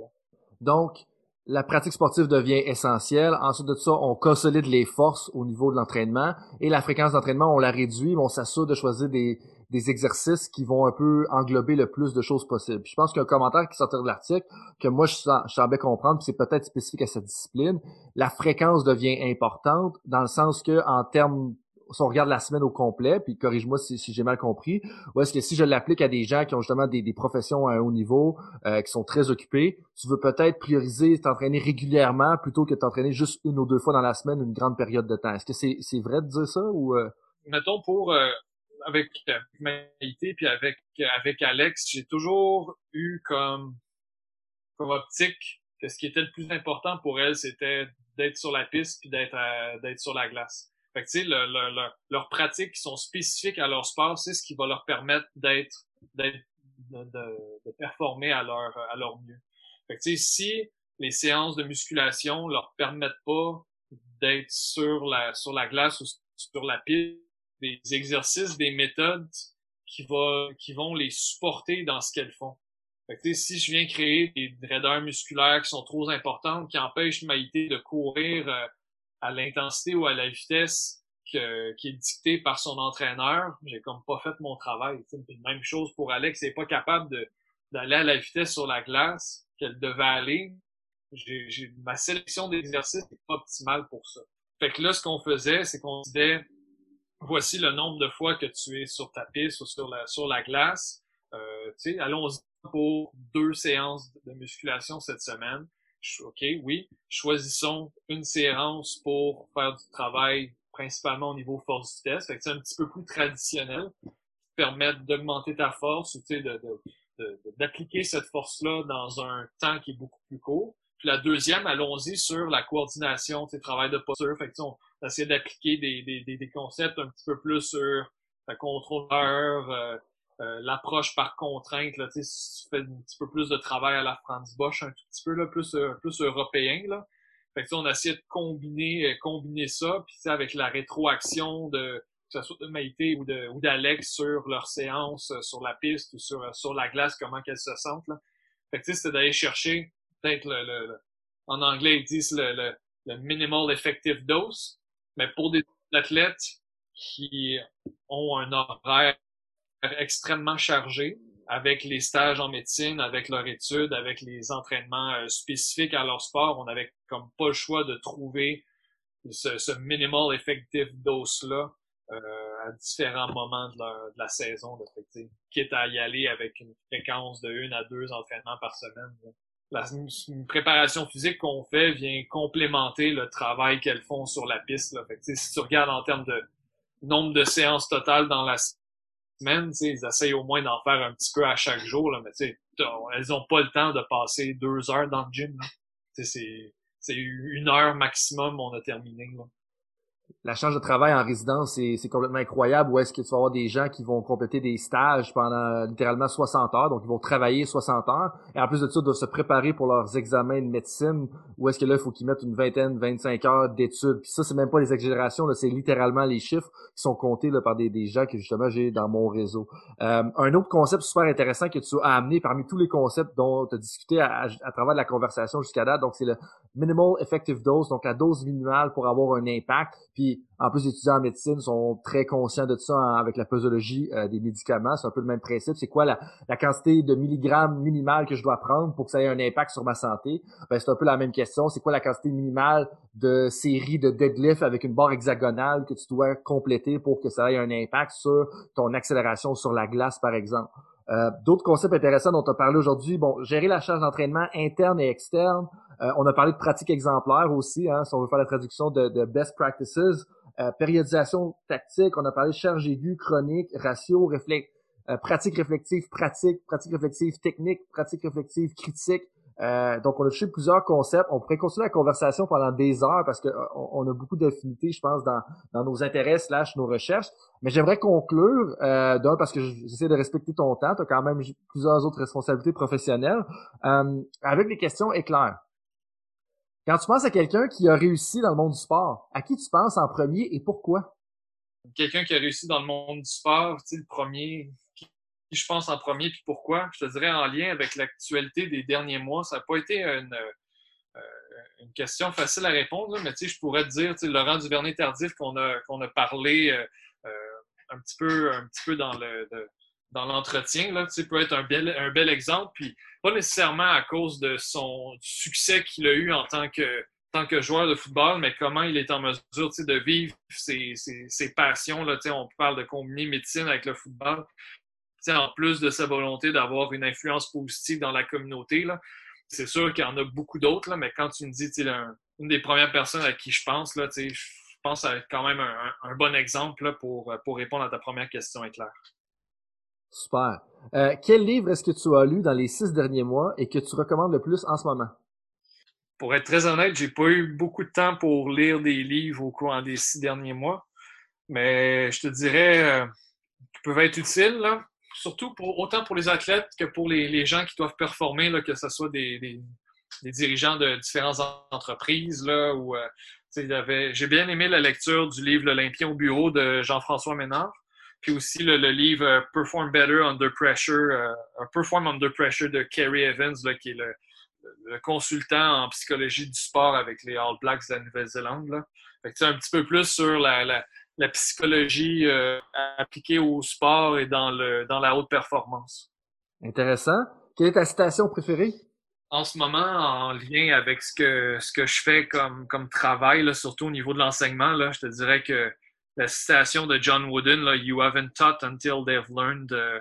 Donc, la pratique sportive devient essentielle. Ensuite de ça, on consolide les forces au niveau de l'entraînement et la fréquence d'entraînement, on la réduit, mais on s'assure de choisir des, des exercices qui vont un peu englober le plus de choses possibles. je pense qu'un commentaire qui sortait de l'article que moi je, je semblais comprendre, c'est peut-être spécifique à cette discipline, la fréquence devient importante dans le sens que en termes si on regarde la semaine au complet, puis corrige-moi si, j'ai mal compris, ou est-ce que si je l'applique à des gens qui ont justement des, professions à un haut niveau, euh, qui sont très occupés, tu veux peut-être prioriser t'entraîner régulièrement plutôt que t'entraîner juste une ou deux fois dans la semaine une grande période de temps. Est-ce que c'est, vrai de dire ça ou euh? Mettons pour euh, avec Maïté puis avec avec Alex, j'ai toujours eu comme comme optique que ce qui était le plus important pour elle, c'était d'être sur la piste puis d'être d'être sur la glace. Fait que, tu sais, le, le, leurs pratiques qui sont spécifiques à leur sport, c'est ce qui va leur permettre d'être, d'être, de, de, performer à leur, à leur mieux. Fait que, tu sais, si les séances de musculation leur permettent pas d'être sur la, sur la glace ou sur la piste, des exercices, des méthodes qui, va, qui vont les supporter dans ce qu'elles font. Fait que, si je viens créer des raideurs musculaires qui sont trop importantes, qui empêchent Maïté de courir euh, à l'intensité ou à la vitesse que, qui est dictée par son entraîneur, j'ai comme pas fait mon travail. même chose pour Alex, elle est pas capable d'aller à la vitesse sur la glace qu'elle devait aller. J'ai, ma sélection d'exercices n'est pas optimale pour ça. Fait que là, ce qu'on faisait, c'est qu'on disait, voici le nombre de fois que tu es sur ta piste ou sur la, sur la glace. Euh, allons-y pour deux séances de musculation cette semaine. OK, oui, choisissons une séance pour faire du travail principalement au niveau force-vitesse. Fait que c'est un petit peu plus traditionnel qui permet d'augmenter ta force ou de, d'appliquer de, cette force-là dans un temps qui est beaucoup plus court. Puis la deuxième, allons-y sur la coordination, tu travail de posture. Fait que, on essaie d'appliquer des, des, des, concepts un petit peu plus sur le contrôleur, euh, euh, l'approche par contrainte, là, tu fais un petit peu plus de travail à la Franz Bosch, un tout petit peu là, plus, euh, plus européen. Là. Fait que, on essaie de combiner, euh, combiner ça, puis avec la rétroaction de que ce soit de Maïté ou de ou d'Alex sur leur séance sur la piste ou sur, sur la glace, comment qu'elles se sentent. Là. Fait que c'était d'aller chercher peut-être le, le, en anglais ils disent le, le, le minimal effective dose, mais pour des athlètes qui ont un horaire extrêmement chargé avec les stages en médecine, avec leur étude, avec les entraînements euh, spécifiques à leur sport. On avait comme pas le choix de trouver ce, minimal effective dose-là euh, à différents moments de, la saison, de, quitte à y aller avec une fréquence de une à deux entraînements par semaine. La préparation physique qu'on fait vient complémenter le travail qu'elles font sur la piste. Là. Fait si tu regardes en termes de nombre de séances totales dans la ils essayent au moins d'en faire un petit peu à chaque jour, là, mais elles n'ont pas le temps de passer deux heures dans le gym. C'est une heure maximum, on a terminé. La charge de travail en résidence, c'est complètement incroyable. Où est-ce que tu vas avoir des gens qui vont compléter des stages pendant littéralement 60 heures, donc ils vont travailler 60 heures, et en plus de ça, doivent se préparer pour leurs examens de médecine, où est-ce que là, il faut qu'ils mettent une vingtaine, 25 heures d'études. Puis ça, c'est même pas les exagérations, c'est littéralement les chiffres qui sont comptés là, par des, des gens que justement j'ai dans mon réseau. Euh, un autre concept super intéressant que tu as amené parmi tous les concepts dont tu as discuté à, à, travers la conversation jusqu'à date, donc c'est le minimal effective dose, donc la dose minimale pour avoir un impact. Puis en plus, les étudiants en médecine sont très conscients de ça avec la posologie euh, des médicaments. C'est un peu le même principe. C'est quoi la, la, quantité de milligrammes minimale que je dois prendre pour que ça ait un impact sur ma santé? Ben, c'est un peu la même question. C'est quoi la quantité minimale de série de deadlift avec une barre hexagonale que tu dois compléter pour que ça ait un impact sur ton accélération sur la glace, par exemple? Euh, d'autres concepts intéressants dont on a parlé aujourd'hui, bon, gérer la charge d'entraînement interne et externe. Euh, on a parlé de pratiques exemplaires aussi, hein, si on veut faire la traduction de, de best practices. Euh, périodisation tactique, on a parlé de charge aiguë, chronique, ratio, réflexe, pratique réflexive, pratique, pratique réflexive technique, pratique réflexive critique. Euh, donc, on a touché plusieurs concepts. On pourrait continuer la conversation pendant des heures parce qu'on on a beaucoup d'affinités, je pense, dans, dans nos intérêts slash nos recherches. Mais j'aimerais conclure, euh, d'un, parce que j'essaie de respecter ton temps. Tu as quand même plusieurs autres responsabilités professionnelles. Euh, avec les questions éclairs. Quand tu penses à quelqu'un qui a réussi dans le monde du sport, à qui tu penses en premier et pourquoi? Quelqu'un qui a réussi dans le monde du sport, tu sais, le premier, je pense en premier, puis pourquoi? Je te dirais en lien avec l'actualité des derniers mois, ça n'a pas été une, euh, une, question facile à répondre, mais je pourrais te dire, Laurent Duvernay-Tardif qu'on a, a parlé euh, euh, un petit peu, un petit peu dans le, dans l'entretien, là, peut être un bel, un bel exemple, puis pas nécessairement à cause de son succès qu'il a eu en tant que, tant que joueur de football, mais comment il est en mesure de vivre ses, ses, ses passions. Là, on parle de combiner médecine avec le football en plus de sa volonté d'avoir une influence positive dans la communauté, c'est sûr qu'il y en a beaucoup d'autres, mais quand tu me dis une des premières personnes à qui je pense, là, je pense à être quand même un, bon exemple pour, pour répondre à ta première question, est clair. Super. Euh, quel livre est-ce que tu as lu dans les six derniers mois et que tu recommandes le plus en ce moment? Pour être très honnête, j'ai pas eu beaucoup de temps pour lire des livres au cours des six derniers mois, mais je te dirais euh, qu'ils peuvent être utiles. Là surtout pour, autant pour les athlètes que pour les, gens qui doivent performer, là, que ce soit des, dirigeants de différentes entreprises. Euh, j'ai bien aimé la lecture du livre L'Olympien au bureau de Jean-François Ménard, puis aussi le, livre euh, Perform Better Under Pressure, euh, Perform Under Pressure de Kerry Evans, là, qui est le, consultant en psychologie du sport avec les All Blacks de la Nouvelle-Zélande. un petit peu plus sur la psychologie euh, appliquée au sport et dans, le, dans la haute performance. Intéressant. Quelle est ta citation préférée? En ce moment, en lien avec ce que, ce que je fais comme, comme travail, là, surtout au niveau de l'enseignement, je te dirais que la citation de John Wooden, là, You haven't taught until they've learned, euh,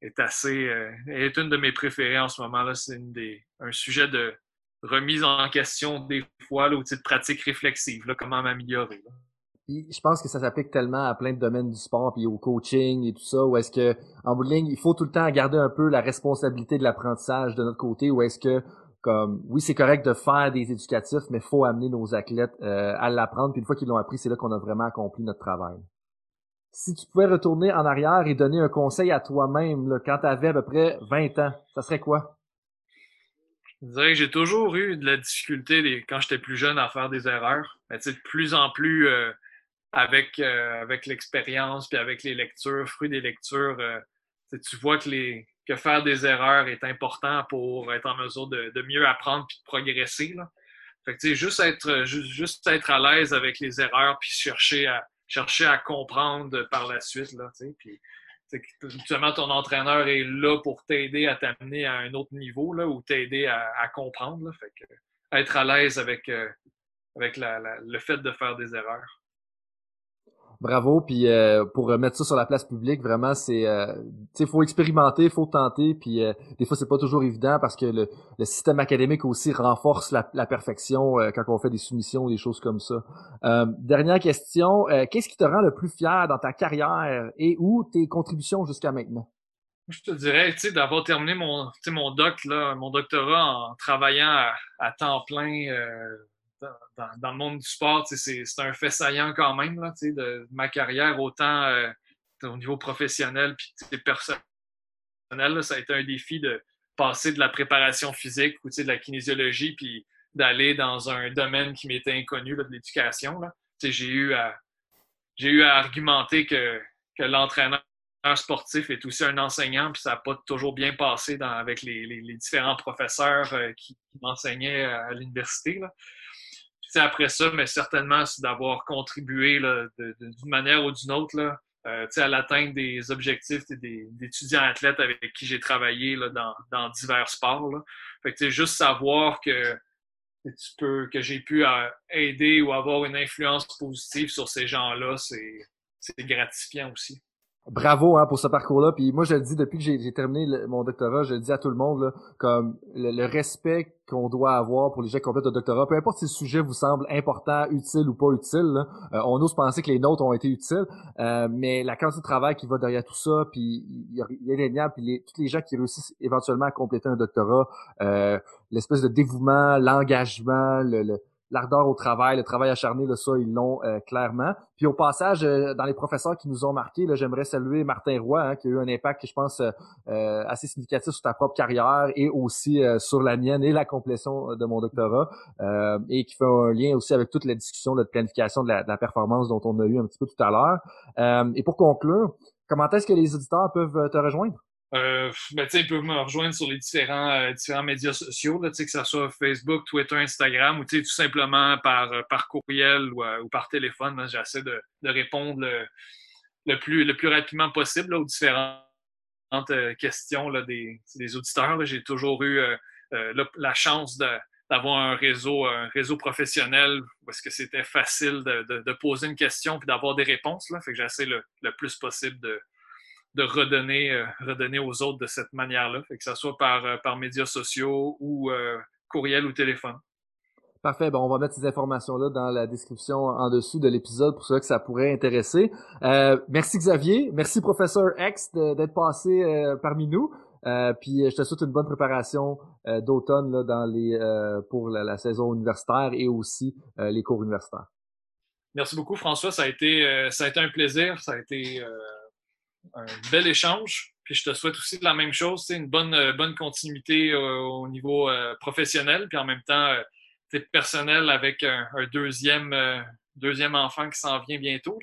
est assez euh, est une de mes préférées en ce moment. là. C'est un sujet de remise en question des fois, là, ou de pratique réflexive, là, comment m'améliorer je pense que ça s'applique tellement à plein de domaines du sport, puis au coaching et tout ça, où est-ce que, en bout de ligne, il faut tout le temps garder un peu la responsabilité de l'apprentissage de notre côté, ou est-ce que, comme, oui, c'est correct de faire des éducatifs, mais faut amener nos athlètes euh, à l'apprendre, puis une fois qu'ils l'ont appris, c'est là qu'on a vraiment accompli notre travail. Si tu pouvais retourner en arrière et donner un conseil à toi-même, quand tu avais à peu près 20 ans, ça serait quoi? Je dirais que j'ai toujours eu de la difficulté quand j'étais plus jeune à faire des erreurs. Mais de plus en plus, euh, avec, euh, avec l'expérience puis avec les lectures, fruit des lectures, euh, tu vois que, les, que faire des erreurs est important pour être en mesure de, de mieux apprendre puis de progresser. Là. Fait que, juste être, juste, être à l'aise avec les erreurs puis chercher à, chercher à comprendre par la suite. Là, puis, justement, ton entraîneur est là pour t'aider à t'amener à un autre niveau là, ou t'aider à, à, comprendre. Là. Fait que, être à l'aise avec, euh, avec la, le fait de faire des erreurs bravo. Puis euh, pour mettre ça sur la place publique, vraiment, c'est, euh, tu faut expérimenter, faut tenter. Puis euh, des fois, c'est pas toujours évident parce que le, le système académique aussi renforce la, la perfection euh, quand on fait des soumissions, des choses comme ça. dernière question, qu'est-ce qui te rend le plus fier dans ta carrière et où tes contributions jusqu'à maintenant? Je te dirais, tu sais, d'avoir terminé mon, mon doc, là, mon doctorat en travaillant à, à temps plein dans, le monde du sport, c'est un fait saillant quand même là, de, ma carrière, autant euh, au niveau professionnel puis personnel. ça a été un défi de passer de la préparation physique ou de la kinésiologie puis d'aller dans un domaine qui m'était inconnu, de l'éducation. J'ai eu, à, eu à argumenter que, que l'entraîneur sportif est aussi un enseignant, puis ça n'a pas toujours bien passé avec les, les, différents professeurs euh, qui, qui m'enseignaient à l'université après ça, mais certainement, c'est d'avoir contribué d'une manière ou d'une autre là, euh, à l'atteinte des objectifs des, d'étudiants athlètes avec qui j'ai travaillé là, dans, divers sports. Là. Fait juste savoir que tu peux, que j'ai pu euh, aider ou avoir une influence positive sur ces gens-là, c'est, gratifiant aussi. Bravo hein, pour ce parcours-là. Puis moi, je le dis depuis que j'ai terminé mon doctorat, je le dis à tout le monde, là, comme le, respect qu'on doit avoir pour les gens qui complètent le doctorat, peu importe si le sujet vous semble important, utile ou pas utile. Euh, on ose penser que les notes ont été utiles, euh, mais la quantité de travail qui va derrière tout ça, puis il y a, a puis les, tous les gens qui réussissent éventuellement à compléter un doctorat, euh, l'espèce de dévouement, l'engagement, le l'ardeur au travail, le travail acharné, là, ça, ils l'ont euh, clairement. Puis au passage, euh, dans les professeurs qui nous ont marqués, j'aimerais saluer Martin Roy, hein, qui a eu un impact, je pense, euh, assez significatif sur ta propre carrière et aussi sur la mienne et la complétion de mon doctorat, et qui fait un lien aussi avec toute la discussion de planification de la, de la performance dont on a eu un petit peu tout à l'heure. et pour conclure, comment est-ce que les auditeurs peuvent te rejoindre? Euh, ben, ils peuvent me rejoindre sur les différents, euh, différents médias sociaux, là, que ce soit Facebook, Twitter, Instagram, ou tout simplement par, euh, par courriel ou, par téléphone. J'essaie de, répondre le, le, plus, le plus rapidement possible aux différentes questions là, des, auditeurs. J'ai toujours eu la, chance d'avoir un réseau, réseau professionnel parce que c'était facile de, poser une question puis d'avoir des réponses. Fait que j'essaie le, le plus possible de, de redonner, euh, redonner aux autres de cette manière-là, que ce soit par, euh, par médias sociaux ou euh, courriel ou téléphone. Parfait. Bon, on va mettre ces informations-là dans la description en dessous de l'épisode pour ceux que ça pourrait intéresser. merci Xavier. Merci professeur X d'être passé parmi nous. puis je te souhaite une bonne préparation d'automne dans les pour la, saison universitaire et aussi les cours universitaires. Merci beaucoup François. Ça a été ça a été un plaisir. Ça a été un bel échange. Puis je te souhaite aussi la même chose, une bonne, euh, bonne continuité euh, au niveau euh, professionnel, puis en même temps personnel avec un, deuxième, deuxième enfant qui s'en vient bientôt.